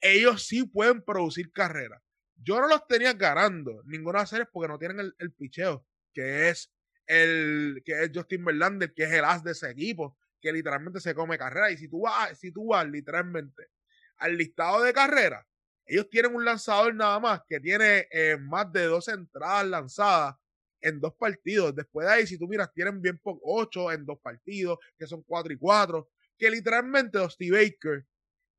ellos sí pueden producir carreras. Yo no los tenía ganando ninguna de las series porque no tienen el, el picheo, que es el que es Justin Verlander, que es el as de ese equipo que literalmente se come carrera. Y si tú vas, si tú vas literalmente al listado de carreras, ellos tienen un lanzador nada más que tiene eh, más de dos entradas lanzadas en dos partidos. Después de ahí, si tú miras, tienen bien poco, ocho en dos partidos, que son cuatro y cuatro. Que literalmente Dusty Baker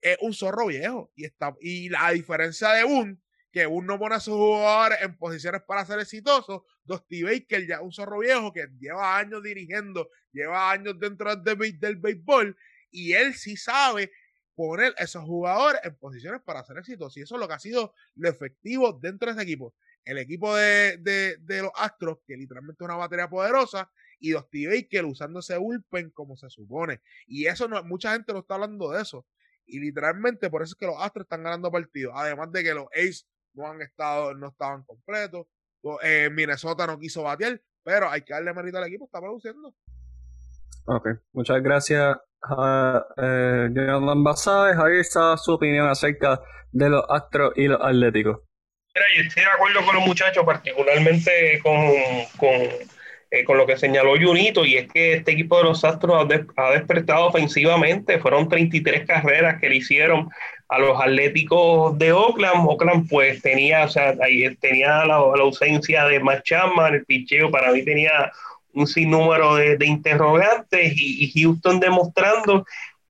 es un zorro viejo. Y, está, y la diferencia de un que uno pone a sus jugadores en posiciones para ser exitosos. Dusty Baker ya un zorro viejo que lleva años dirigiendo, lleva años dentro del, del béisbol y él sí sabe poner a esos jugadores en posiciones para ser exitosos. Y eso es lo que ha sido lo efectivo dentro de ese equipo. El equipo de, de, los Astros, que literalmente es una batería poderosa, y Dusty Baker usando ese bullpen como se supone. Y eso no, mucha gente no está hablando de eso. Y literalmente por eso es que los Astros están ganando partidos. Además de que los Ace no han estado, no estaban completos. Eh, Minnesota no quiso batear, pero hay que darle mérito al equipo, está produciendo. Ok, muchas gracias a eh, Jonathan. Ahí está su opinión acerca de los Astros y los Atléticos. Mira, yo estoy de acuerdo con los muchachos, particularmente con, con, eh, con lo que señaló Junito, y es que este equipo de los Astros ha, ha despertado ofensivamente. Fueron 33 carreras que le hicieron a los Atléticos de Oakland. Oakland pues tenía, o sea, ahí tenía la, ausencia de Machama en el picheo, para mí tenía un sinnúmero de, interrogantes y, Houston demostrando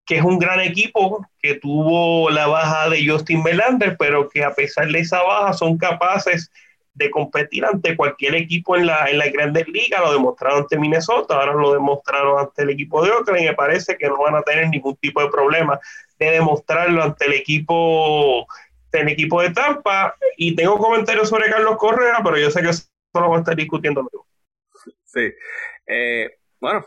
que es un gran equipo que tuvo la baja de Justin Verlander, pero que a pesar de esa baja son capaces de competir ante cualquier equipo en la, en la Grandes Ligas, lo demostraron ante Minnesota, ahora lo demostraron ante el equipo de Oakland y me parece que no van a tener ningún tipo de problema de demostrarlo ante el equipo, el equipo de Tampa. Y tengo comentarios sobre Carlos Correa, pero yo sé que eso lo vamos a estar discutiendo luego. Sí. Eh, bueno,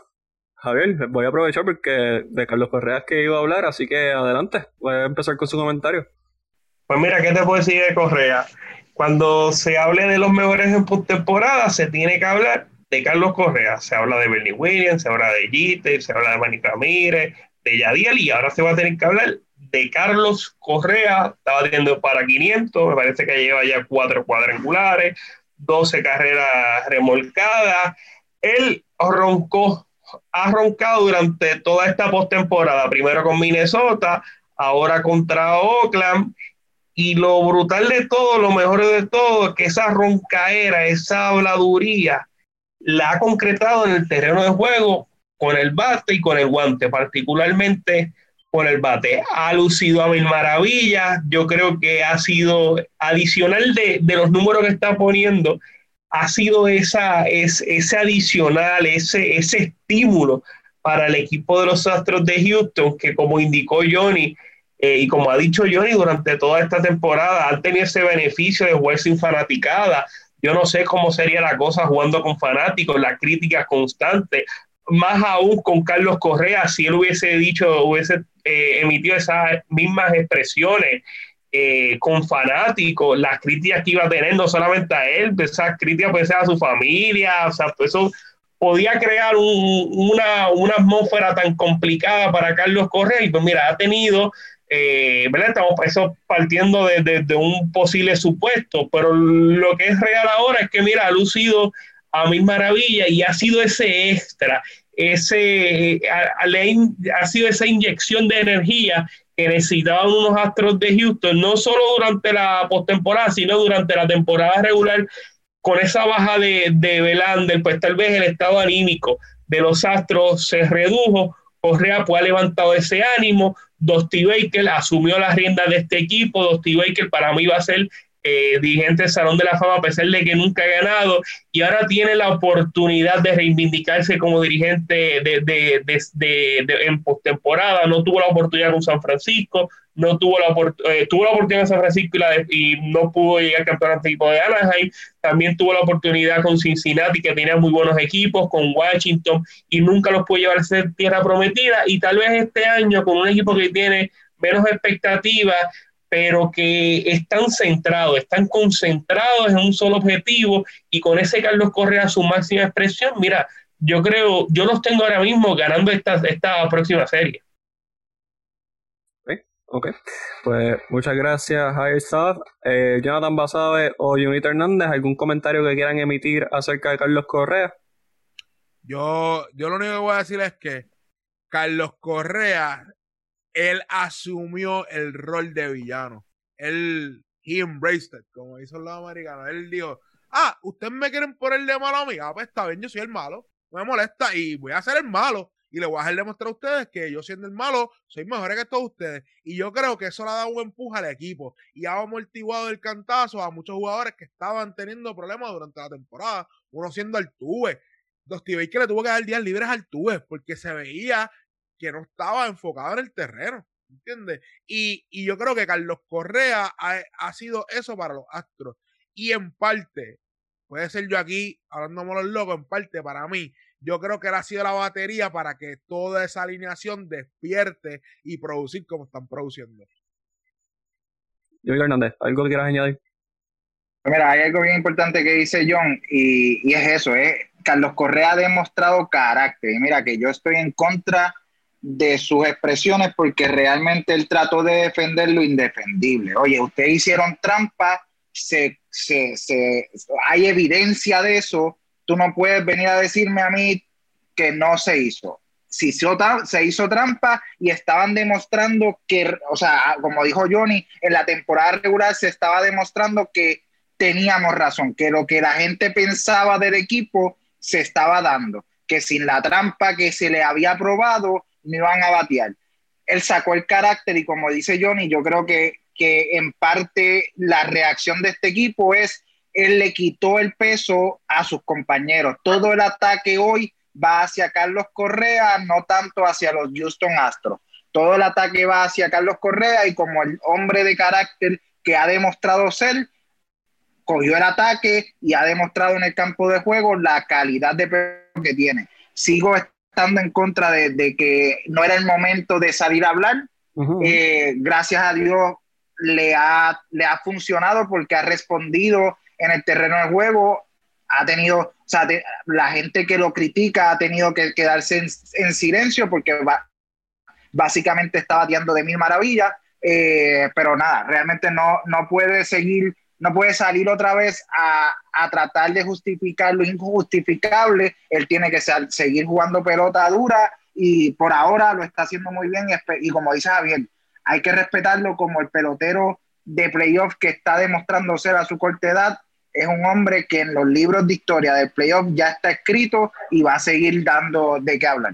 Javier, voy a aprovechar porque de Carlos Correa es que iba a hablar, así que adelante, voy a empezar con su comentario. Pues mira, ¿qué te puedo decir de Correa? Cuando se hable de los mejores en postemporada, se tiene que hablar de Carlos Correa. Se habla de Bernie Williams, se habla de Jeter, se habla de Manny Ramírez, de Yadiel y ahora se va a tener que hablar de Carlos Correa, estaba teniendo para 500, me parece que lleva ya cuatro cuadrangulares, 12 carreras remolcadas. Él roncó, ha roncado durante toda esta postemporada, primero con Minnesota, ahora contra Oakland. Y lo brutal de todo, lo mejor de todo, que esa roncaera, esa habladuría, la ha concretado en el terreno de juego con el bate y con el guante, particularmente con el bate. Ha lucido a mil maravillas. Yo creo que ha sido adicional de, los números que está poniendo. ha sido esa, ese adicional, ese, ese estímulo para el equipo de los Astros de Houston, que como indicó Johnny, eh, y como ha dicho Johnny durante toda esta temporada, han tenido ese beneficio de jugar sin fanaticada. Yo no sé cómo sería la cosa jugando con fanáticos, la crítica constante, más aún con Carlos Correa, si él hubiese dicho, hubiese eh, emitido esas mismas expresiones eh, con fanáticos, las críticas que iba a tener, no solamente a él, esas críticas puede ser a su familia, o sea, eso podía crear una, una, atmósfera tan complicada para Carlos Correa y pues mira, ha tenido, eh, ¿verdad? Estamos partiendo de, un posible supuesto, pero lo que es real ahora es que mira, ha lucido a mil maravillas y ha sido ese extra, ese, ha sido esa inyección de energía que necesitaban unos Astros de Houston, no solo durante la postemporada, sino durante la temporada regular, con esa baja de, de Belander, pues tal vez el estado anímico de los Astros se redujo. Correa pues ha levantado ese ánimo. Dusty Baker asumió las riendas de este equipo. Dusty Baker para mí va a ser eh, dirigente del Salón de la Fama, a pesar de que nunca ha ganado, y ahora tiene la oportunidad de reivindicarse como dirigente de, de, de, en postemporada. No tuvo la oportunidad con San Francisco, no tuvo la, eh, tuvo la oportunidad en San Francisco y, no pudo llegar al campeonato equipo de Anaheim. También tuvo la oportunidad con Cincinnati, que tenía muy buenos equipos, con Washington, y nunca los pudo llevar a ser tierra prometida. Y tal vez este año, con un equipo que tiene menos expectativas, pero que están centrados, están concentrados en un solo objetivo y con ese Carlos Correa su máxima expresión, mira, yo creo, yo los tengo ahora mismo ganando esta, esta próxima serie. Ok, pues muchas gracias, Higher eh, Jonathan Basabe o Junito Hernández, ¿algún comentario que quieran emitir acerca de Carlos Correa? Yo, yo lo único que voy a decir es que Carlos Correa él asumió el rol de villano. Él, he embraced it, como hizo los americanos. Él dijo, ah, ustedes me quieren poner de malo a mí. Ah, pues está bien, yo soy el malo. Me molesta y voy a ser el malo. Y le voy a hacer demostrar a ustedes que yo siendo el malo soy mejor que todos ustedes. Y yo creo que eso le ha dado un empuje al equipo. Y ha amortiguado el cantazo a muchos jugadores que estaban teniendo problemas durante la temporada. Uno siendo Altuve. Dusty que le tuvo que dar días libres al Altuve porque se veía que no estaba enfocado en el terreno. ¿Entiendes? Y, y, yo creo que Carlos Correa ha, ha, sido eso para los Astros. Y en parte, puede ser yo aquí hablando los locos, en parte para mí, yo creo que él ha sido la batería para que toda esa alineación despierte y producir como están produciendo. Yo, Hernández, ¿algo que quieras añadir? Mira, hay algo bien importante que dice John y, y es eso, ¿eh? Carlos Correa ha demostrado carácter. Y mira que yo estoy en contra de sus expresiones porque realmente él trató de defender lo indefendible. Oye, ustedes hicieron trampa, se, se, hay evidencia de eso, tú no puedes venir a decirme a mí que no se hizo. Si se hizo trampa y estaban demostrando que, o sea, como dijo Johnny, en la temporada regular se estaba demostrando que teníamos razón, que lo que la gente pensaba del equipo se estaba dando, que sin la trampa que se le había probado, me iban a batear. Él sacó el carácter y como dice Johnny, yo creo que, que en parte la reacción de este equipo es, él le quitó el peso a sus compañeros. Todo el ataque hoy va hacia Carlos Correa, no tanto hacia los Houston Astros. Todo el ataque va hacia Carlos Correa y como el hombre de carácter que ha demostrado ser, cogió el ataque y ha demostrado en el campo de juego la calidad de que tiene. Sigo estando en contra de, que no era el momento de salir a hablar. Eh, gracias a Dios le ha, le ha funcionado porque ha respondido en el terreno de juego, ha tenido, o sea, la gente que lo critica ha tenido que quedarse en, silencio porque va, básicamente está bateando de mil maravillas, eh, pero nada, realmente no, no puede seguir no puede salir otra vez a, tratar de justificar lo injustificable. Él tiene que seguir jugando pelota dura y por ahora lo está haciendo muy bien. Y, como dice Javier, hay que respetarlo como el pelotero de playoff que está demostrando ser a su corta edad. Es un hombre que en los libros de historia del playoff ya está escrito y va a seguir dando de qué hablar.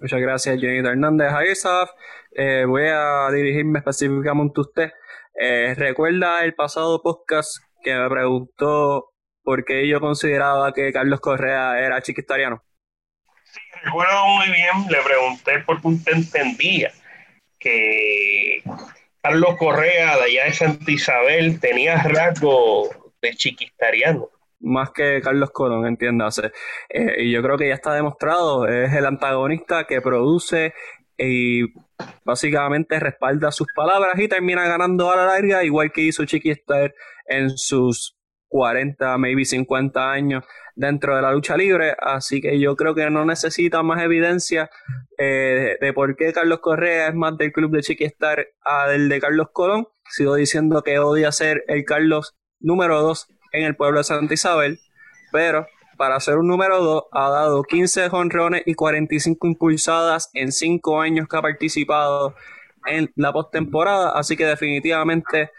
Muchas gracias, Jenny Hernández. Eh, voy a dirigirme específicamente a usted. Eh, recuerda el pasado podcast que me preguntó porque yo consideraba que Carlos Correa era chiquistariano. Sí, recuerdo muy bien, le pregunté por qué usted entendía que Carlos Correa de allá de Santa Isabel tenía rasgo de chiquistariano. Más que Carlos Colón, entiéndase. Eh, y yo creo que ya está demostrado, es el antagonista que produce y básicamente respalda sus palabras y termina ganando a la larga, igual que hizo Chiqui en sus 40, maybe 50 años dentro de la lucha libre. Así que yo creo que no necesita más evidencia eh, de por qué Carlos Correa es más del club de Chiquistar a del de Carlos Colón. Sigo diciendo que odia ser el Carlos número 2 en el pueblo de Santa Isabel, pero para ser un número 2 ha dado 15 jonrones y 45 impulsadas en 5 años que ha participado en la postemporada, así que definitivamente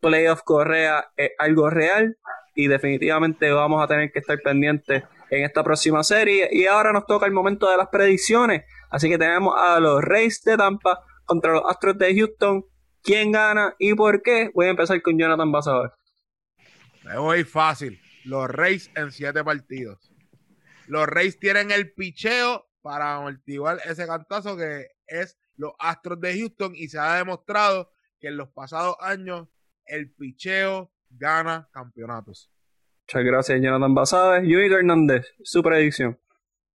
Playoff Correa es algo real y definitivamente vamos a tener que estar pendientes en esta próxima serie. Y ahora nos toca el momento de las predicciones. Así que tenemos a los Rays de Tampa contra los Astros de Houston. ¿Quién gana y por qué? Voy a empezar con Jonathan Basador. Es muy fácil. Los Rays en siete partidos. Los Rays tienen el picheo para amortiguar ese cantazo que es los Astros de Houston y se ha demostrado que en los pasados años el picheo gana campeonatos. Muchas gracias, Jonathan Basabe. Yuri Hernández, su predicción.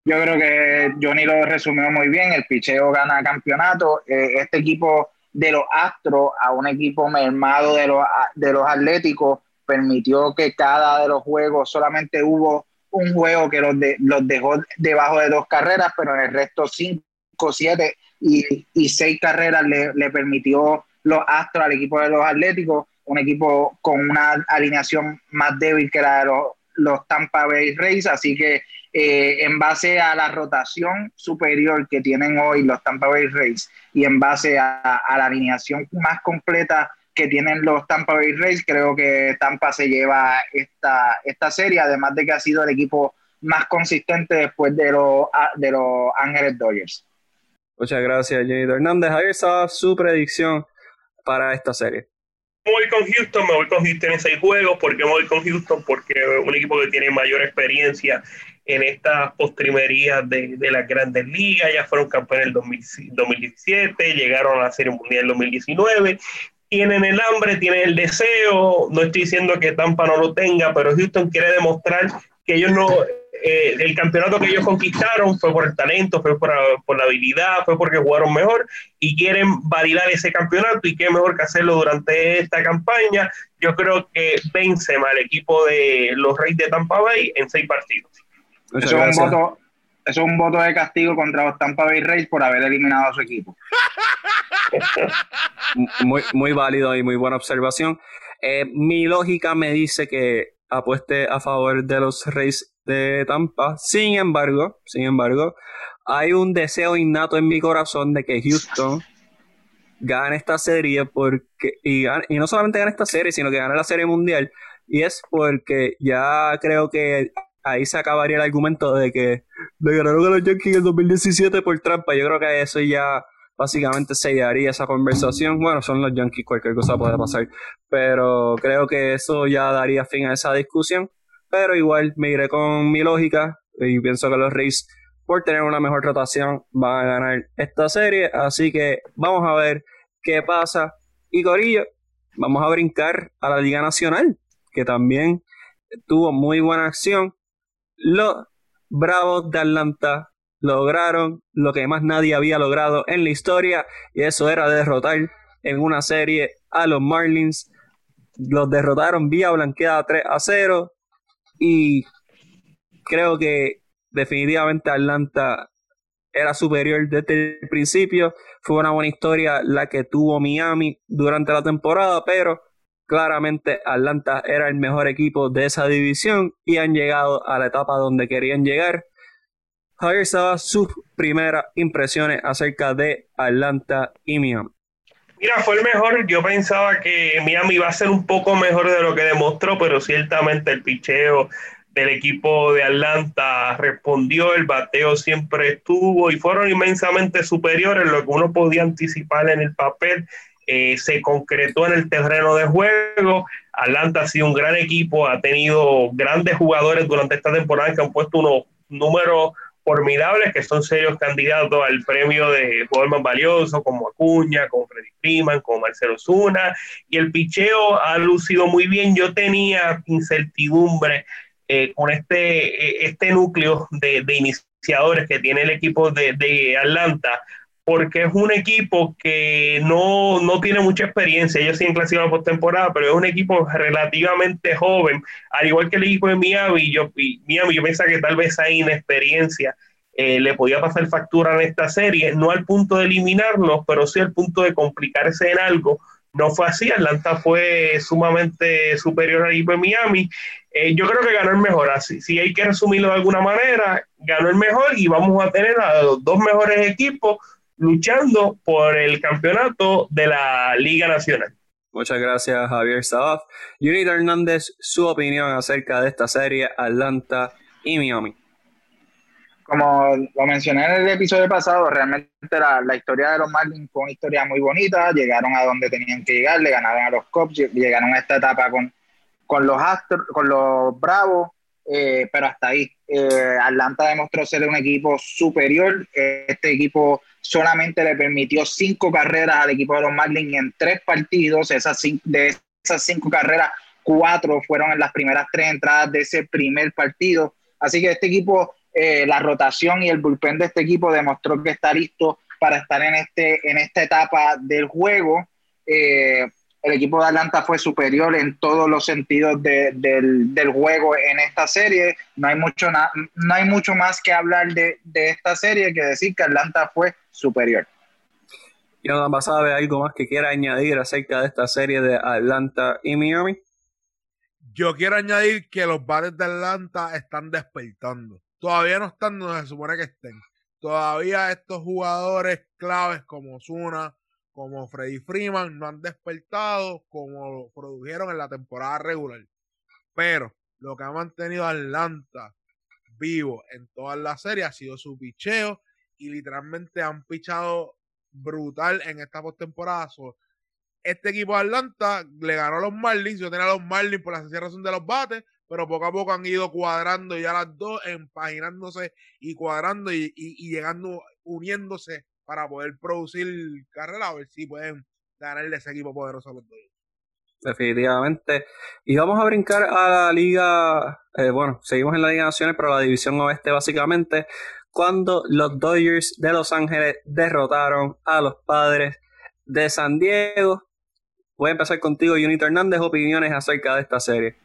Yo creo que Johnny lo resumió muy bien. El picheo gana campeonato. Eh, este equipo de los Astros a un equipo mermado de los, de los Atléticos permitió que cada de los juegos solamente hubo un juego que los, los dejó debajo de dos carreras, pero en el resto cinco, siete y, y seis carreras le, le permitió los Astros al equipo de los Atléticos un equipo con una alineación más débil que la de los, Tampa Bay Rays, así que eh, en base a la rotación superior que tienen hoy los Tampa Bay Rays y en base a, la alineación más completa que tienen los Tampa Bay Rays, creo que Tampa se lleva esta, esta serie, además de que ha sido el equipo más consistente después de los, de los Ángeles Dodgers. Muchas gracias, Jenny Hernández. Ahí está su predicción para esta serie me voy con Houston, me voy con Houston en seis juegos. ¿Por qué me voy con Houston? Porque es un equipo que tiene mayor experiencia en estas postrimerías de, de las grandes ligas. Ya fueron campeones en el 2017, llegaron a la Serie Mundial en 2019. Tienen el hambre, tienen el deseo. No estoy diciendo que Tampa no lo tenga, pero Houston quiere demostrar que ellos no eh, el campeonato que ellos conquistaron fue por el talento, fue por, la habilidad, fue porque jugaron mejor y quieren validar ese campeonato y qué mejor que hacerlo durante esta campaña. Yo creo que vence al equipo de los Reyes de Tampa Bay en seis partidos. Eso es, un voto, es un voto de castigo contra los Tampa Bay Rays por haber eliminado a su equipo. muy, muy válido y muy buena observación. Eh, mi lógica me dice que apueste a favor de los Rays de Tampa. Sin embargo, sin embargo, hay un deseo innato en mi corazón de que Houston gane esta serie porque y, y no solamente gane esta serie, sino que gane la serie mundial. Y es porque ya creo que ahí se acabaría el argumento de que le ganaron a los Yankees en el 2017 por trampa. Yo creo que eso ya básicamente sellaría esa conversación. Bueno, son los Yankees, cualquier cosa puede pasar. Pero creo que eso ya daría fin a esa discusión pero igual me iré con mi lógica y pienso que los Rays por tener una mejor rotación van a ganar esta serie, así que vamos a ver qué pasa. Y Corillo, vamos a brincar a la Liga Nacional, que también tuvo muy buena acción. Los Bravos de Atlanta lograron lo que más nadie había logrado en la historia, y eso era derrotar en una serie a los Marlins. Los derrotaron vía blanqueada 3 a 0 y creo que definitivamente Atlanta era superior desde el principio. Fue una buena historia la que tuvo Miami durante la temporada, pero claramente Atlanta era el mejor equipo de esa división y han llegado a la etapa donde querían llegar. Javier Saba, sus primeras impresiones acerca de Atlanta y Miami. Mira, fue el mejor. Yo pensaba que Miami iba a ser un poco mejor de lo que demostró, pero ciertamente el picheo del equipo de Atlanta respondió, el bateo siempre estuvo y fueron inmensamente superiores lo que uno podía anticipar en el papel eh, se concretó en el terreno de juego. Atlanta ha sido un gran equipo, ha tenido grandes jugadores durante esta temporada que han puesto unos números formidables que son serios candidatos al premio de jugador más valioso, como Acuña, como Freddy Freeman, como Marcelo Zuna, y el picheo ha lucido muy bien. Yo tenía incertidumbre eh, con este, eh, este núcleo de, iniciadores que tiene el equipo de, de Atlanta, porque es un equipo que no, tiene mucha experiencia. Ellos sí han clasificado postemporada, pero es un equipo relativamente joven, al igual que el equipo de Miami. Yo, Miami, yo pensaba que tal vez esa inexperiencia eh, le podía pasar factura en esta serie, no al punto de eliminarlos, pero sí al punto de complicarse en algo. No fue así, Atlanta fue sumamente superior al equipo de Miami. Eh, yo creo que ganó el mejor, así, si hay que resumirlo de alguna manera, ganó el mejor y vamos a tener a los dos mejores equipos luchando por el campeonato de la Liga Nacional. Muchas gracias, Javier Sabaf. Unita Hernández, su opinión acerca de esta serie Atlanta y Miami. Como lo mencioné en el episodio pasado, realmente la, la historia de los Marlins fue una historia muy bonita. Llegaron a donde tenían que llegar, le ganaron a los Cubs, llegaron a esta etapa con, con los Astros, con los Bravos, eh, pero hasta ahí. Eh, Atlanta demostró ser un equipo superior. Este equipo solamente le permitió cinco carreras al equipo de los Marlins en tres partidos. De esas cinco carreras, cuatro fueron en las primeras tres entradas de ese primer partido. Así que este equipo, eh, la rotación y el bullpen de este equipo demostró que está listo para estar en, este, en esta etapa del juego. Eh, el equipo de Atlanta fue superior en todos los sentidos del, juego en esta serie. No hay mucho, no hay mucho más que hablar de, esta serie que decir que Atlanta fue superior. ¿Y nada sabe algo más que quiera añadir acerca de esta serie de Atlanta y Miami? Yo quiero añadir que los bares de Atlanta están despertando. Todavía no están donde se supone que estén. Todavía estos jugadores claves como Zuna, como Freddy Freeman no han despertado como produjeron en la temporada regular. Pero lo que ha mantenido Atlanta vivo en todas las series ha sido su picheo y literalmente han pichado brutal en esta postemporada. este equipo de Atlanta le ganó a los Marlins. Yo tenía a los Marlins por la sencilla razón de los bates, pero poco a poco han ido cuadrando ya las dos, empaginándose y cuadrando y, y llegando, uniéndose para poder producir carrera, a ver si pueden ganarle ese equipo poderoso a los Dodgers. Definitivamente. Y vamos a brincar a la liga, eh, bueno, seguimos en la Liga Nacional, pero la división oeste básicamente, cuando los Dodgers de Los Ángeles derrotaron a los padres de San Diego. Voy a empezar contigo, Junito Hernández, opiniones acerca de esta serie.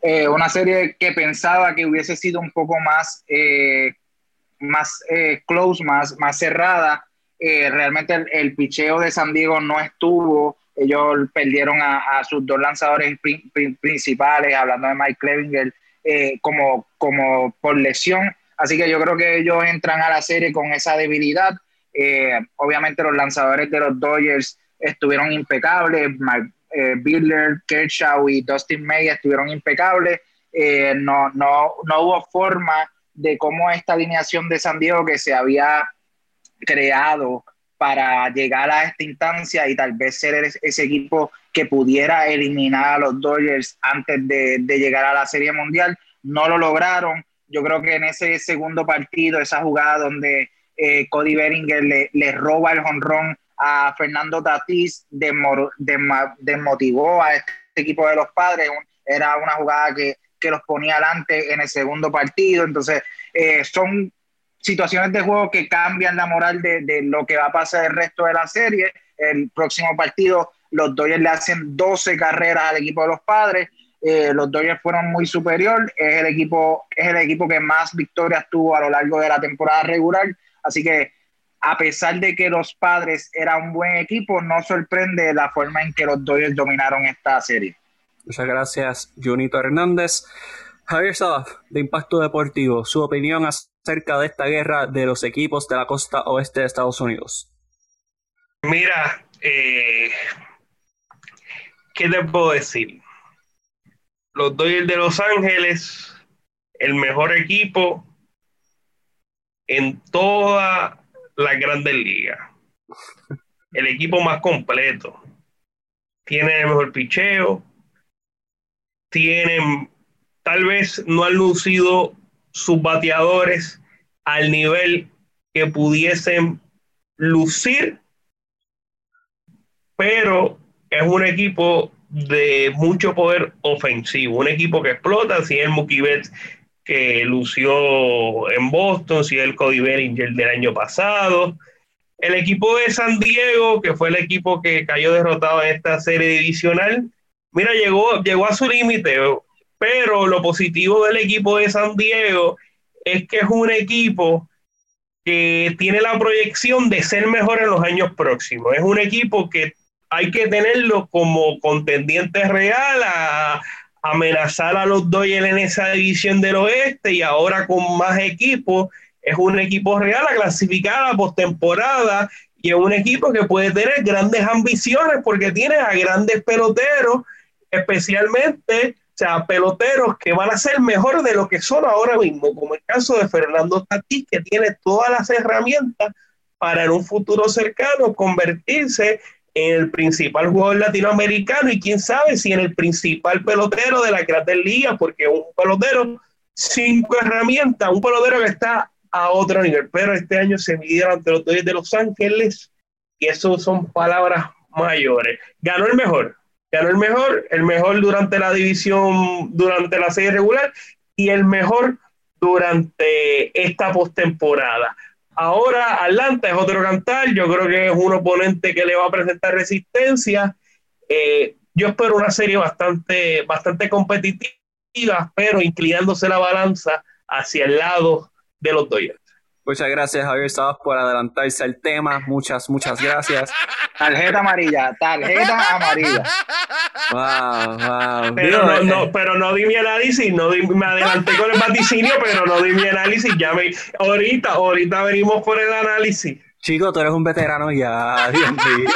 Eh, una serie que pensaba que hubiese sido un poco más eh, más eh, close, más, más cerrada. Eh, realmente el, picheo de San Diego no estuvo. Ellos perdieron a, sus dos lanzadores principales, hablando de Mike Clevinger, eh, como, como por lesión. Así que yo creo que ellos entran a la serie con esa debilidad. obviamente los lanzadores de los Dodgers estuvieron impecables. Biller, Kershaw y Dustin May estuvieron impecables. no, no, no hubo forma de cómo esta alineación de San Diego que se había creado para llegar a esta instancia y tal vez ser ese equipo que pudiera eliminar a los Dodgers antes de, llegar a la Serie Mundial. No lo lograron. Yo creo que en ese segundo partido, esa jugada donde eh, Cody Beringer le, roba el jonrón a Fernando Tatís, desmotivó a este equipo de los padres. Era una jugada que que los ponía adelante en el segundo partido. Entonces, eh, son situaciones de juego que cambian la moral de, lo que va a pasar el resto de la serie. El próximo partido, los Dodgers le hacen 12 carreras al equipo de los padres. Eh, los Dodgers fueron muy superior. Es el, equipo, es el equipo que más victorias tuvo a lo largo de la temporada regular. Así que, a pesar de que los padres eran un buen equipo, no sorprende la forma en que los Dodgers dominaron esta serie. Muchas gracias, Junito Hernández. Javier Sabaf, de Impacto Deportivo, su opinión acerca de esta guerra de los equipos de la costa oeste de Estados Unidos. Mira, eh, ¿qué te puedo decir? Los Dodgers de Los Ángeles, el mejor equipo en toda la Grandes Ligas. el equipo más completo. Tienen el mejor picheo. Tienen, tal vez no han lucido sus bateadores al nivel que pudiesen lucir, pero es un equipo de mucho poder ofensivo, un equipo que explota, si es el Mookie que lució en Boston, si es el Cody Bellinger del año pasado, el equipo de San Diego, que fue el equipo que cayó derrotado en esta serie divisional, mira, llegó, llegó a su límite, pero lo positivo del equipo de San Diego es que es un equipo que tiene la proyección de ser mejor en los años próximos. Es un equipo que hay que tenerlo como contendiente real a amenazar a los Dodgers en esa división del oeste y ahora con más equipos es un equipo real a clasificar a postemporada y es un equipo que puede tener grandes ambiciones porque tiene a grandes peloteros, especialmente o sea, peloteros que van a ser mejor de lo que son ahora mismo, como el caso de Fernando Tatís, que tiene todas las herramientas para en un futuro cercano convertirse en el principal jugador latinoamericano y quién sabe si en el principal pelotero de la Grandes Ligas, porque un pelotero, cinco herramientas, un pelotero que está a otro nivel, pero este año se midieron ante los Dodgers de Los Ángeles y eso son palabras mayores. Ganó el mejor, ganó el mejor, el mejor durante la división, durante la serie regular y el mejor durante esta postemporada. Ahora Atlanta es otro cantar, yo creo que es un oponente que le va a presentar resistencia. Eh, yo espero una serie bastante, bastante competitiva, pero inclinándose la balanza hacia el lado de los Dodgers. Muchas gracias, Javier Sabas, por adelantarse al tema. Muchas, muchas gracias. Tarjeta amarilla, tarjeta amarilla. Wow, wow. Pero no, no, eh, pero no di mi análisis, no di- me adelanté con el vaticinio, pero no di mi análisis. Ya me, ahorita, ahorita venimos por el análisis. Chico, tú eres un veterano ya, Dios mío.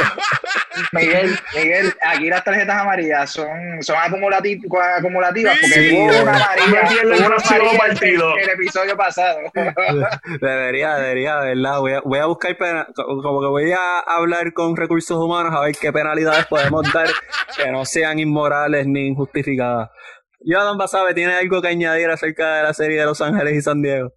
Miguel, Miguel, aquí las tarjetas amarillas son, son acumulati- acumulativas porque Sí, eh. una amarilla, en el tuvo una próximo amarilla en- partido. en el episodio pasado. Debería, debería, ¿verdad? Voy a, voy a buscar, pena- como que voy a hablar con recursos humanos a ver qué penalidades podemos dar que no sean inmorales ni injustificadas. Jonathan Basabe, ¿tiene algo que añadir acerca de la serie de Los Ángeles y San Diego?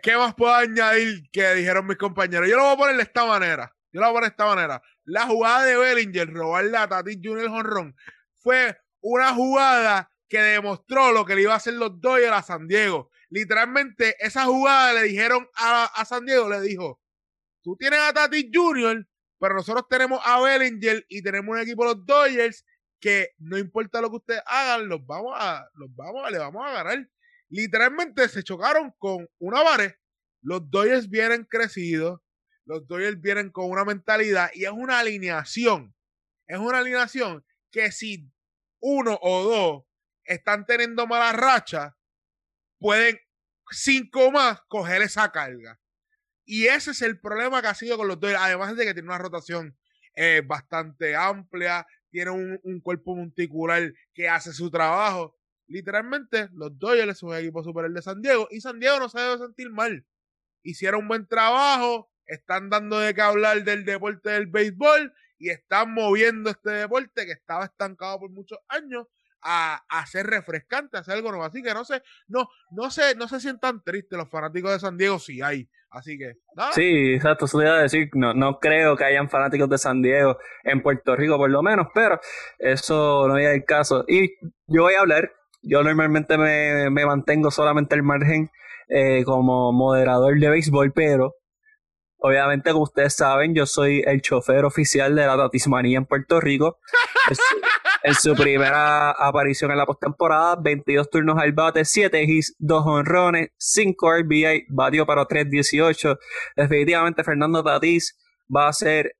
¿Qué, más puedo añadir que dijeron mis compañeros? Yo lo voy a poner de esta manera. Yo lo voy a poner de esta manera. La jugada de Bellinger, robarle a Tatis Junior el jonrón, fue una jugada que demostró lo que le iba a hacer los Dodgers a San Diego. Literalmente, esa jugada le dijeron a, a San Diego, le dijo, tú tienes a Tatis Junior, pero nosotros tenemos a Bellinger y tenemos un equipo los Dodgers que no importa lo que ustedes hagan, los vamos a, los vamos, le vamos a ganar literalmente se chocaron con una pared. Los Dodgers vienen crecidos, los Dodgers vienen con una mentalidad y es una alineación. Es una alineación que si uno o dos están teniendo mala racha, pueden cinco más coger esa carga. Y ese es el problema que ha sido con los Dodgers, además de que tiene una rotación eh, bastante amplia, tiene un, un cuerpo monticular que hace su trabajo literalmente los Dodgers son un equipo superior de San Diego y San Diego no se debe sentir mal. Hicieron un buen trabajo, están dando de qué hablar del deporte del béisbol y están moviendo este deporte que estaba estancado por muchos años a, ser refrescante, a hacer algo nuevo. Así que no sé, no, no se, no se sientan tristes los fanáticos de San Diego si hay. Así que. Sí, exacto, eso te iba a decir, no, no creo que hayan fanáticos de San Diego en Puerto Rico por lo menos, pero eso no es el caso. Y yo voy a hablar, yo normalmente me, me mantengo solamente al margen eh, como moderador de béisbol, pero obviamente como ustedes saben, yo soy el chofer oficial de la Tatismanía en Puerto Rico. Es- en su primera aparición en la postemporada, 22 turnos al bate, 7 hits, 2 honrones, 5 RBI, batió para 3.18. Definitivamente Fernando Tatís va a ser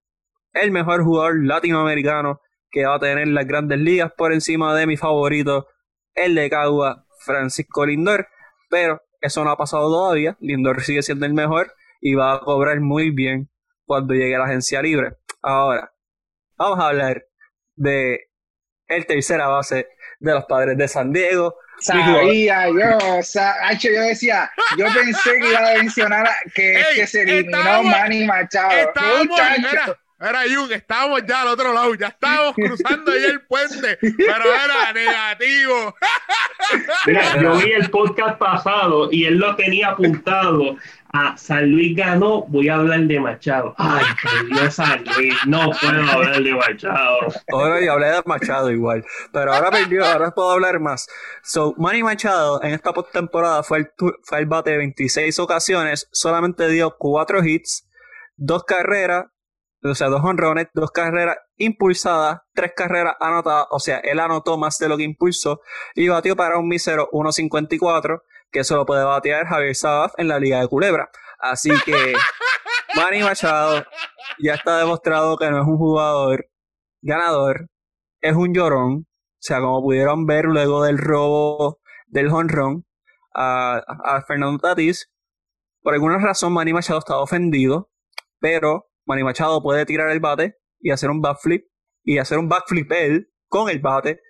el mejor jugador latinoamericano que va a tener las grandes ligas por encima de mi favorito, el de Cagua, Francisco Lindor. Pero eso no ha pasado todavía. Lindor sigue siendo el mejor y va a cobrar muy bien cuando llegue a la agencia libre. Ahora, vamos a hablar de el tercera base de los padres de San Diego. Sabía yo, o sea, Hacho, yo decía, yo pensé que iba a mencionar que, Ey, que se eliminó Manny Machado. Estábamos. Era Jun, estábamos ya al otro lado, ya estábamos cruzando ahí el puente, pero era negativo. Mira, yo vi el podcast pasado y él lo tenía apuntado a San Luis ganó, voy a hablar de Machado. Ay, perdió San Luis, no puedo hablar de Machado. Ahora yo hablé de Machado igual, pero ahora perdió, ahora puedo hablar más. So, Manny Machado en esta postemporada fue el, fue el bate de 26 ocasiones, solamente dio 4 hits, 2 carreras, o sea, 2 honrones, 2 carreras impulsadas, 3 carreras anotadas, o sea, él anotó más de lo que impulsó y batió para un mísero 1.54 que eso lo puede batear Javier Sabaf en la Liga de Culebra. Así que Manny Machado ya está demostrado que no es un jugador ganador, es un llorón. O sea, como pudieron ver luego del robo del honrón a, a Fernando Tatis, por alguna razón Manny Machado está ofendido, pero Manny Machado puede tirar el bate y hacer un backflip y hacer un backflip él con el bate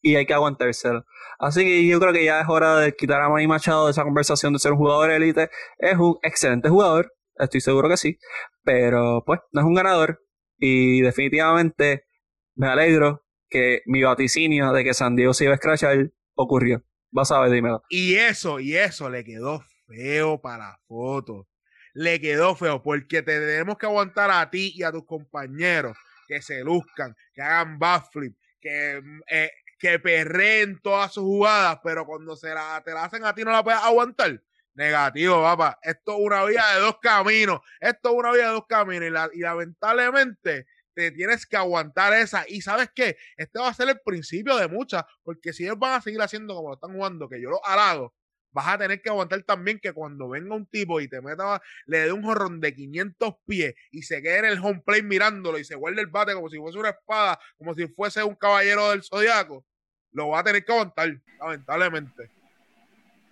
y hay que aguantárselo. Así que yo creo que ya es hora de quitar a Manny Machado de esa conversación de ser un jugador élite. Es un excelente jugador, estoy seguro que sí, pero pues no es un ganador y definitivamente me alegro que mi vaticinio de que San Diego se iba a escrachar ocurrió. Vas a ver, dímelo. Y eso, y eso le quedó feo para la foto. Le quedó feo porque tenemos que aguantar a ti y a tus compañeros que se luzcan, que hagan backflip, que eh, que perreen todas sus jugadas, pero cuando se la, te la hacen a ti no la puedes aguantar. Negativo, papá. Esto es una vía de dos caminos. Esto es una vía de dos caminos. Y, lamentablemente te tienes que aguantar esa. Y sabes qué? Este va a ser el principio de muchas. Porque si ellos van a seguir haciendo como lo están jugando, que yo lo halago, vas a tener que aguantar también que cuando venga un tipo y te meta, le dé un jorrón de 500 pies y se quede en el home plate mirándolo y se guarde el bate como si fuese una espada, como si fuese un caballero del zodiaco, lo va a tener que aguantar, lamentablemente.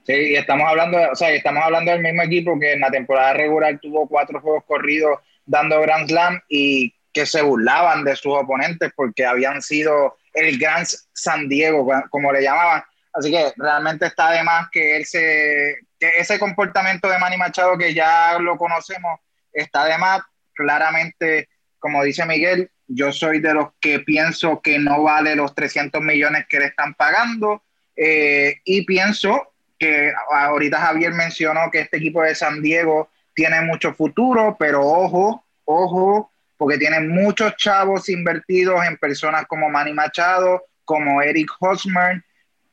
Sí, estamos hablando, o sea, estamos hablando del mismo equipo que en la temporada regular tuvo cuatro juegos corridos dando Grand Slam y que se burlaban de sus oponentes porque habían sido el Gran San Diego, como le llamaban, Así que realmente está de más que él se, que ese comportamiento de Manny Machado que ya lo conocemos, está de más. Claramente, como dice Miguel, yo soy de los que pienso que no vale los 300 millones que le están pagando eh, y pienso que ahorita Javier mencionó que este equipo de San Diego tiene mucho futuro, pero ojo, ojo, porque tiene muchos chavos invertidos en personas como Manny Machado, como Eric Hosmer,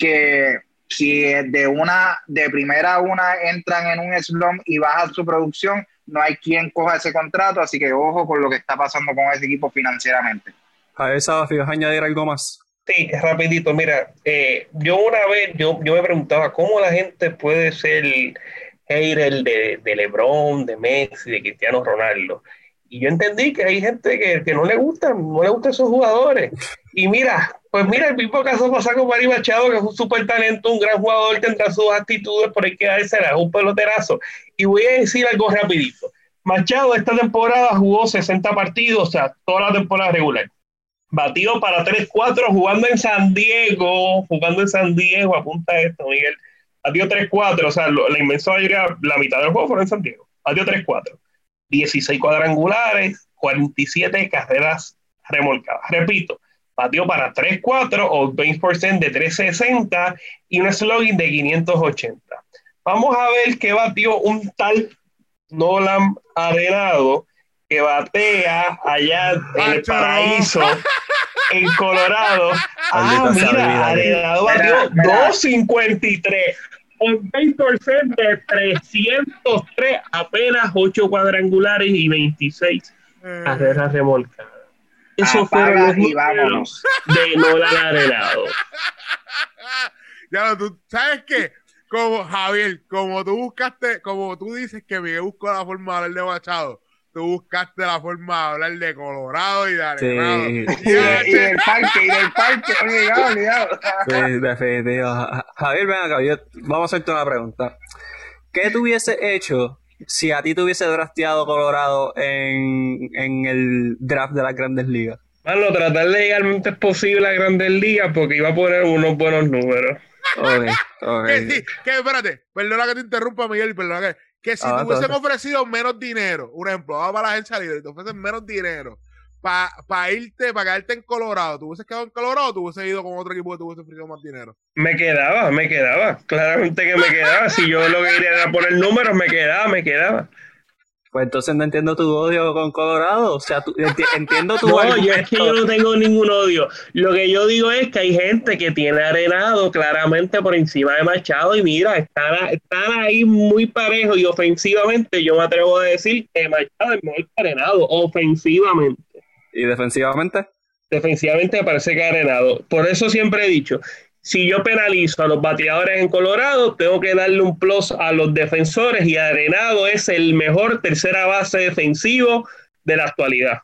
que si de una, de primera a una entran en un slump y bajan su producción, no hay quien coja ese contrato, así que ojo con lo que está pasando con ese equipo financieramente. A esa, ¿vas a añadir algo más? Sí, rapidito, mira, eh, yo una vez, yo, yo me preguntaba cómo la gente puede ser hater de, de LeBron, de Messi, de Cristiano Ronaldo. Y yo entendí que hay gente que, que no le gustan, no le gustan esos jugadores. Y mira, pues mira, el mismo caso pasa con Mari Machado, que es un súper talento, un gran jugador, tendrá sus actitudes, pero hay que dársela, un peloterazo. Y voy a decir algo rapidito. Machado esta temporada jugó 60 partidos, o sea, toda la temporada regular. Batido para 3-4 jugando en San Diego, jugando en San Diego, apunta esto, Miguel. Batió 3-4, o sea, la inmensa mayoría, la mitad del juego fueron en San Diego. Batió 3-4. 16 cuadrangulares, 47 carreras remolcadas. Repito, batió para 3-4 o 20% de 360 y un slogan de 580. Vamos a ver qué batió un tal Nolan Arenado que batea allá en el paraíso, en Colorado. Ah, mira, Arenado batió 253 un 20% de 303, apenas 8 cuadrangulares y 26 mm. carreras remolcadas. Eso fue los y vámonos. de Nolan Arenado. ya, tú sabes qué, como Javier, como tú buscaste, como tú dices que Miguel buscó la forma de hablar de Machado, tú buscaste la forma de hablar de Colorado y de Arenado. Sí. Y, del parque, y del parque, obligado, obligado. Sí, definitivo. Javier, ven acá, vamos a hacerte una pregunta. ¿Qué tú hubiese hecho si a ti te hubiese drafteado Colorado en, en el draft de las grandes ligas? Bueno, tratar de llegar antes posible a grandes ligas porque iba a poner unos buenos números. Okay, okay. Que que espérate, perdona que te interrumpa, Miguel, perdona que, que si ah, te hubiesen ofrecido menos dinero, un ejemplo, vamos para la agencia libre y te ofrecen menos dinero, para irte, para quedarte en Colorado, ¿tú hubieses quedado en Colorado o tú hubieses ido con otro equipo que te hubiese ofrecido más dinero? Me quedaba, me quedaba. Claramente que me quedaba. Si yo lo que quería era poner números, me quedaba, me quedaba. Pues entonces no entiendo tu odio con Colorado. O sea, entiendo tu No, yo es que yo no tengo ningún odio. Lo que yo digo es que hay gente que tiene arenado claramente por encima de Machado y mira, están, están ahí muy parejos y ofensivamente yo me atrevo a decir que Machado es mejor que arenado, ofensivamente. ¿Y defensivamente? Defensivamente me parece que arenado. Por eso siempre he dicho, si yo penalizo a los bateadores en Colorado, tengo que darle un plus a los defensores y Arenado es el mejor tercera base defensivo de la actualidad.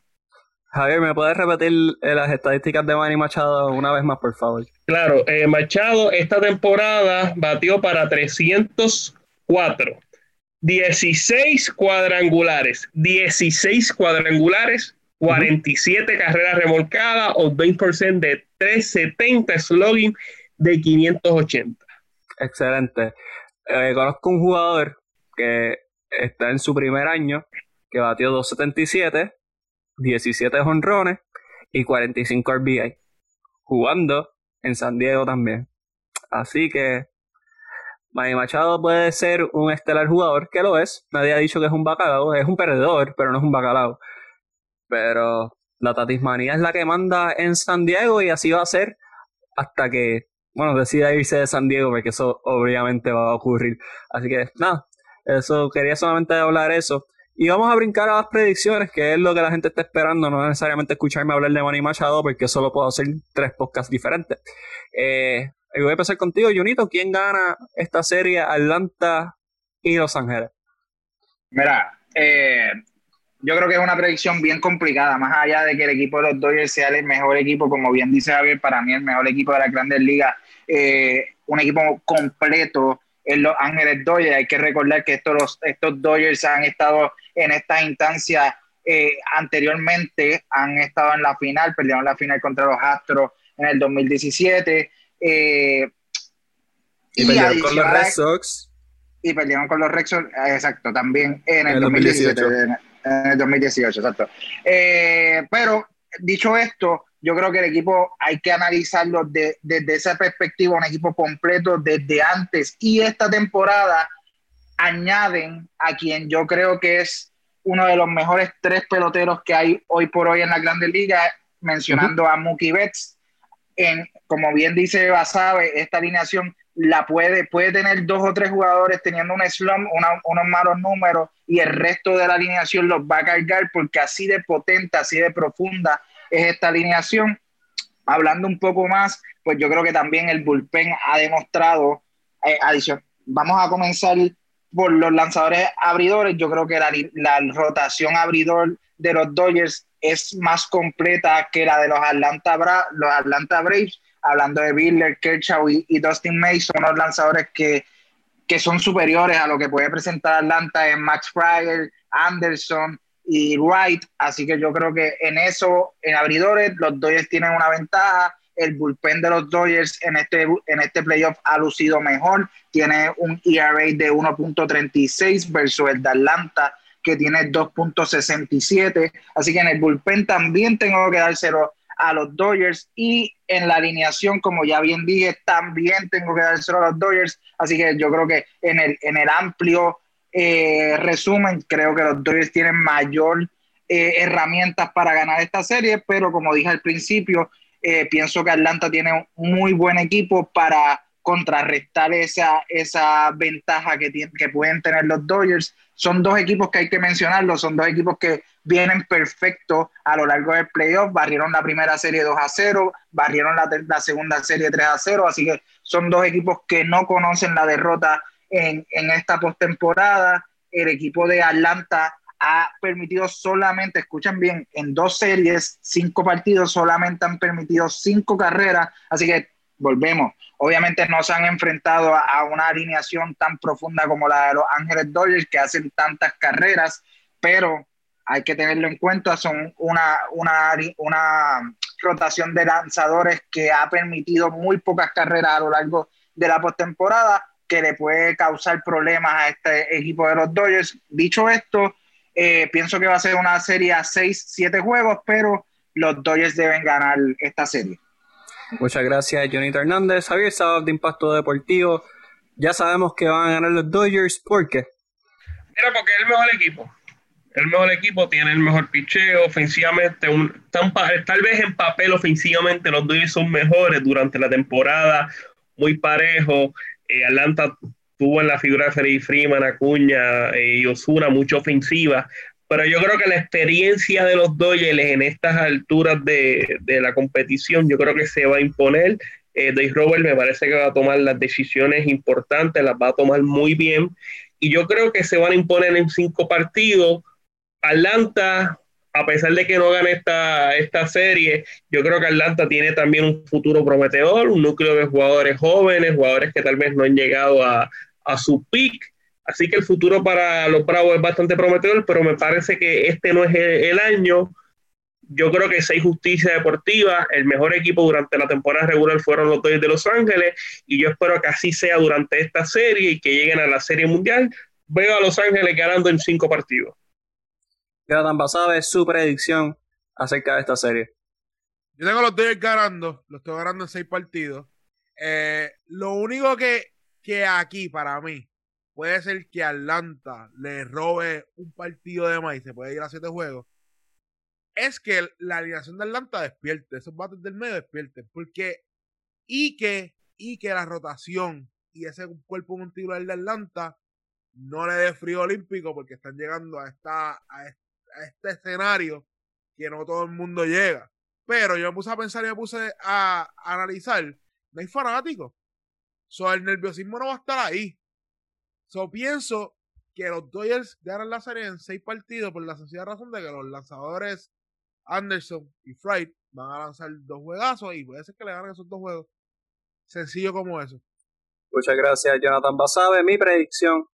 Javier, ¿me puedes repetir eh, las estadísticas de Manny Machado una vez más, por favor? Claro, eh, Machado esta temporada batió para 304, 16 cuadrangulares, 16 cuadrangulares, 47 carreras remolcadas o 20% de 370 slugging de 580. Excelente. Eh, conozco un jugador que está en su primer año, que batió 277, 17 honrones y 45 RBI, jugando en San Diego también. Así que Manny Machado puede ser un estelar jugador, que lo es. Nadie ha dicho que es un bacalao, es un perdedor, pero no es un bacalao. Pero la Tatismanía es la que manda en San Diego y así va a ser hasta que bueno, decida irse de San Diego, porque eso obviamente va a ocurrir. Así que nada, eso quería solamente hablar eso. Y vamos a brincar a las predicciones, que es lo que la gente está esperando, no necesariamente escucharme hablar de Manny Machado, porque solo puedo hacer tres podcasts diferentes. Eh, voy a empezar contigo, Junito. ¿Quién gana esta serie Atlanta y Los Ángeles? Mira, eh, yo creo que es una predicción bien complicada, más allá de que el equipo de los Dodgers sea el mejor equipo, como bien dice Javier, para mí el mejor equipo de las grandes ligas eh, un equipo completo en Los Ángeles Dodgers. Hay que recordar que estos, estos Dodgers han estado en esta instancia eh, anteriormente, han estado en la final, perdieron la final contra los Astros en el 2017. Eh, y, perdieron con los Red Sox. Y perdieron con los Red Sox, exacto, también en el, 2017. En, el 2018, exacto. pero dicho esto, yo creo que el equipo hay que analizarlo desde esa perspectiva, un equipo completo desde antes y esta temporada añaden a quien yo creo que es uno de los mejores tres peloteros que hay hoy por hoy en la Grandes Ligas, mencionando a Mookie Betts. En, como bien dice Basabe, esta alineación la puede, puede tener dos o tres jugadores teniendo un slump, unos malos números, y el resto de la alineación los va a cargar porque así de potente, así de profunda es esta alineación. Hablando un poco más, pues yo creo que también el bullpen ha demostrado eh, adición. Vamos a comenzar por los lanzadores abridores. Yo creo que la, rotación abridor de los Dodgers es más completa que la de los Atlanta, los Atlanta Braves. Hablando de Biller, Kershaw y, Dustin May, son los lanzadores que, que son superiores a lo que puede presentar Atlanta en Max Fryer, Anderson, y Wright, así que yo creo que en eso, en abridores, los Dodgers tienen una ventaja. El bullpen de los Dodgers en este, en este playoff ha lucido mejor, tiene un ERA de 1.36 versus el de Atlanta que tiene 2.67, así que en el bullpen también tengo que dárselo a los Dodgers. Y en la alineación, como ya bien dije, también tengo que dárselo a los Dodgers, así que yo creo que en el, en el amplio eh, resumen, creo que los Dodgers tienen mayor eh, herramientas para ganar esta serie, pero como dije al principio, eh, pienso que Atlanta tiene un muy buen equipo para contrarrestar esa, esa ventaja que, que pueden tener los Dodgers. Son dos equipos que hay que mencionarlo, son dos equipos que vienen perfectos a lo largo del playoff, barrieron la primera serie 2 a 0, barrieron la, segunda serie 3 a 0, así que son dos equipos que no conocen la derrota en, esta postemporada. El equipo de Atlanta ha permitido solamente, escuchen bien, en dos series, cinco partidos, solamente han permitido cinco carreras. Así que volvemos. Obviamente no se han enfrentado a, una alineación tan profunda como la de los Ángeles Dodgers que hacen tantas carreras, pero hay que tenerlo en cuenta, son una, una, una rotación de lanzadores que ha permitido muy pocas carreras a lo largo de la postemporada que le puede causar problemas a este equipo de los Dodgers. Dicho esto, eh, pienso que va a ser una serie a 6, 7 juegos, pero los Dodgers deben ganar esta serie. Muchas gracias, Jonito Hernández. Javier Sabab de Impacto Deportivo. Ya sabemos que van a ganar los Dodgers. ¿Por qué? Mira, porque es el mejor equipo. El mejor equipo tiene el mejor picheo ofensivamente. Un, tal vez en papel ofensivamente los Dodgers son mejores durante la temporada. Muy parejo. Eh, Atlanta tuvo en la figura de Freddy Freeman, Acuña eh, y Osuna mucha ofensiva, pero yo creo que la experiencia de los Dodgers en estas alturas de, la competición, yo creo que se va a imponer. Eh, Dave Robert me parece que va a tomar las decisiones importantes, las va a tomar muy bien, y yo creo que se van a imponer en cinco partidos. Atlanta, a pesar de que no gane esta, esta serie, yo creo que Atlanta tiene también un futuro prometedor, un núcleo de jugadores jóvenes, jugadores que tal vez no han llegado a, a su peak. Así que el futuro para los Bravos es bastante prometedor, pero me parece que este no es el, año. Yo creo que seis justicia deportiva, el mejor equipo durante la temporada regular fueron los Dodgers de Los Ángeles y yo espero que así sea durante esta serie y que lleguen a la serie mundial. Veo a Los Ángeles ganando en cinco partidos. Jonathan Basabe, su predicción acerca de esta serie. Yo tengo los Dodgers ganando, los estoy ganando en seis partidos. Eh, lo único que que aquí, para mí, puede ser que Atlanta le robe un partido de más y se puede ir a siete juegos, es que la alineación de Atlanta despierte, esos bates del medio despierten, porque y que, y que la rotación y ese cuerpo monticular de Atlanta no le dé frío olímpico porque están llegando a, esta, este escenario que no todo el mundo llega. Pero yo me puse a pensar y me puse a, analizar, no hay fanáticos. El nerviosismo no va a estar ahí. So, pienso que los Dodgers ganan la serie en seis partidos por la sencilla razón de que los lanzadores Anderson y Fright van a lanzar dos juegazos y puede ser que le ganen esos dos juegos. Sencillo como eso. Muchas gracias, Jonathan Basabe. Mi predicción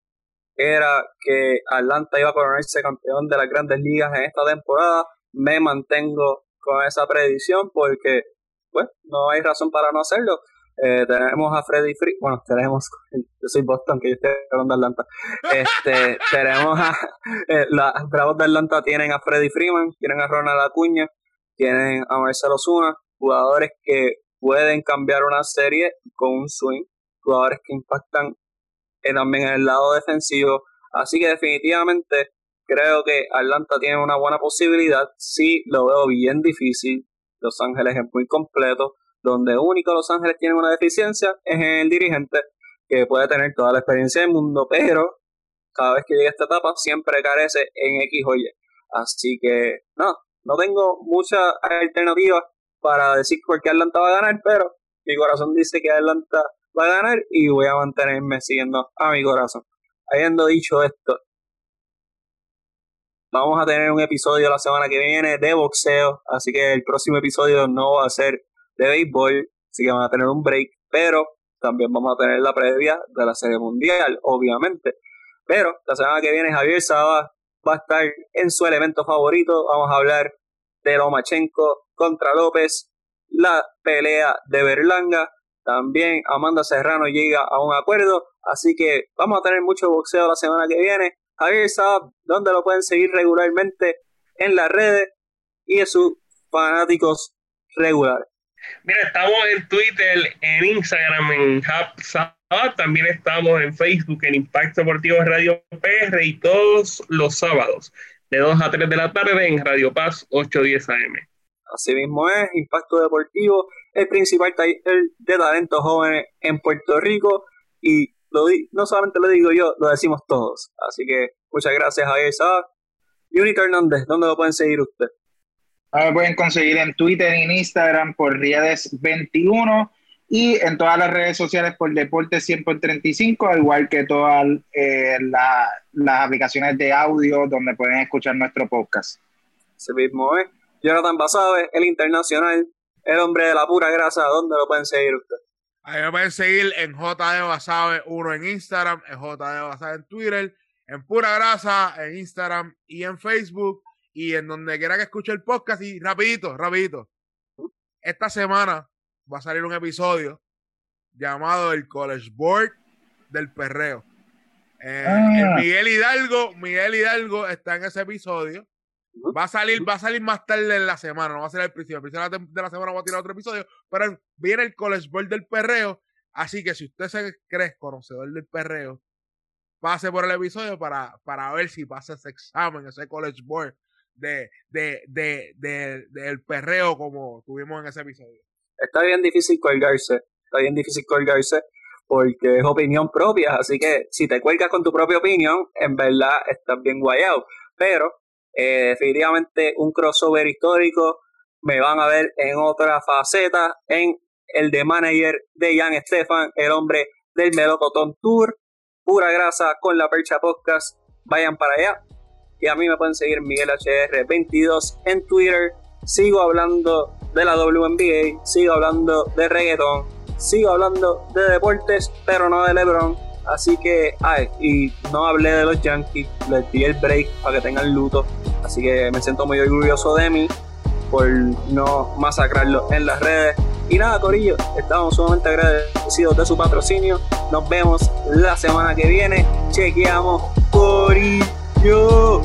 era que Atlanta iba a coronarse campeón de las grandes ligas en esta temporada. Me mantengo con esa predicción porque, pues, no hay razón para no hacerlo. Eh, tenemos a Freddy Free, bueno, tenemos, yo soy Boston, que yo estoy hablando de Atlanta. Este, tenemos a, eh, los Bravos de Atlanta tienen a Freddy Freeman, tienen a Ronald Acuña, tienen a Marcelo Zuna, jugadores que pueden cambiar una serie con un swing, jugadores que impactan también en el lado defensivo. Así que definitivamente creo que Atlanta tiene una buena posibilidad. Sí, lo veo bien difícil. Los Ángeles es muy completo donde único Los Ángeles tiene una deficiencia es en el dirigente, que puede tener toda la experiencia del mundo, pero cada vez que llega esta etapa siempre carece en X o Y. Así que no, no tengo mucha alternativa para decir por Atlanta va a ganar, pero mi corazón dice que Atlanta va a ganar y voy a mantenerme siguiendo a mi corazón. Habiendo dicho esto, vamos a tener un episodio la semana que viene de boxeo, así que el próximo episodio no va a ser de béisbol, así que van a tener un break, pero también vamos a tener la previa de la Serie Mundial, obviamente. Pero la semana que viene Javier Saba va a estar en su elemento favorito. Vamos a hablar de Lomachenko contra López, la pelea de Berlanga. También Amanda Serrano llega a un acuerdo. Así que vamos a tener mucho boxeo la semana que viene. Javier Saba, donde lo pueden seguir regularmente en las redes y en sus fanáticos regulares. Mira, estamos en Twitter, en Instagram, en Hub también estamos en Facebook, en Impacto Deportivo Radio PR y todos los sábados, de 2 a 3 de la tarde en Radio Paz 810 AM. Así mismo es, Impacto Deportivo, el principal taller de talentos jóvenes en Puerto Rico y lo no solamente lo digo yo, lo decimos todos. Así que muchas gracias Javier Sabat. Unito Hernández, ¿dónde lo pueden seguir usted? Me pueden conseguir en Twitter y en Instagram por Riedes21 y en todas las redes sociales por Deportes 100 por 35, al igual que todas eh, las aplicaciones de audio donde pueden escuchar nuestro podcast. Ese mismo es. Jonathan Basabe, el internacional, el hombre de la pura grasa, ¿dónde lo pueden seguir ustedes? Ahí me pueden seguir en JD Basabe 1 en Instagram, en JD Basabe en Twitter, en Pura Grasa en Instagram y en Facebook y en donde quiera que escuche el podcast y rapidito, rapidito. Esta semana va a salir un episodio llamado el College Board del Perreo. Eh, ah. Miguel Hidalgo, Miguel Hidalgo está en ese episodio. Va a salir, va a salir más tarde en la semana, no va a ser el principio. El principio de la semana va a tirar otro episodio, pero viene el College Board del perreo. Así que si usted se cree conocedor del perreo, pase por el episodio para, para ver si pasa ese examen, ese College Board de, de, de, de, del perreo como tuvimos en ese episodio. Está bien difícil colgarse, está bien difícil colgarse porque es opinión propia, así que si te cuelgas con tu propia opinión, en verdad estás bien guayado. Pero eh, definitivamente un crossover histórico, me van a ver en otra faceta, en el de manager de Jan Stefan, el hombre del Melocotón Tour, pura grasa con la percha podcast, vayan para allá. Y a mí me pueden seguir Miguel HR22 en Twitter. Sigo hablando de la WNBA, sigo hablando de reggaeton, sigo hablando de deportes, pero no de LeBron. Así que, ay, y no hablé de los Yankees, les di el break para que tengan luto. Así que me siento muy orgulloso de mí por no masacrarlo en las redes. Y nada, Corillo, estamos sumamente agradecidos de su patrocinio. Nos vemos la semana que viene. Chequeamos, Corillo.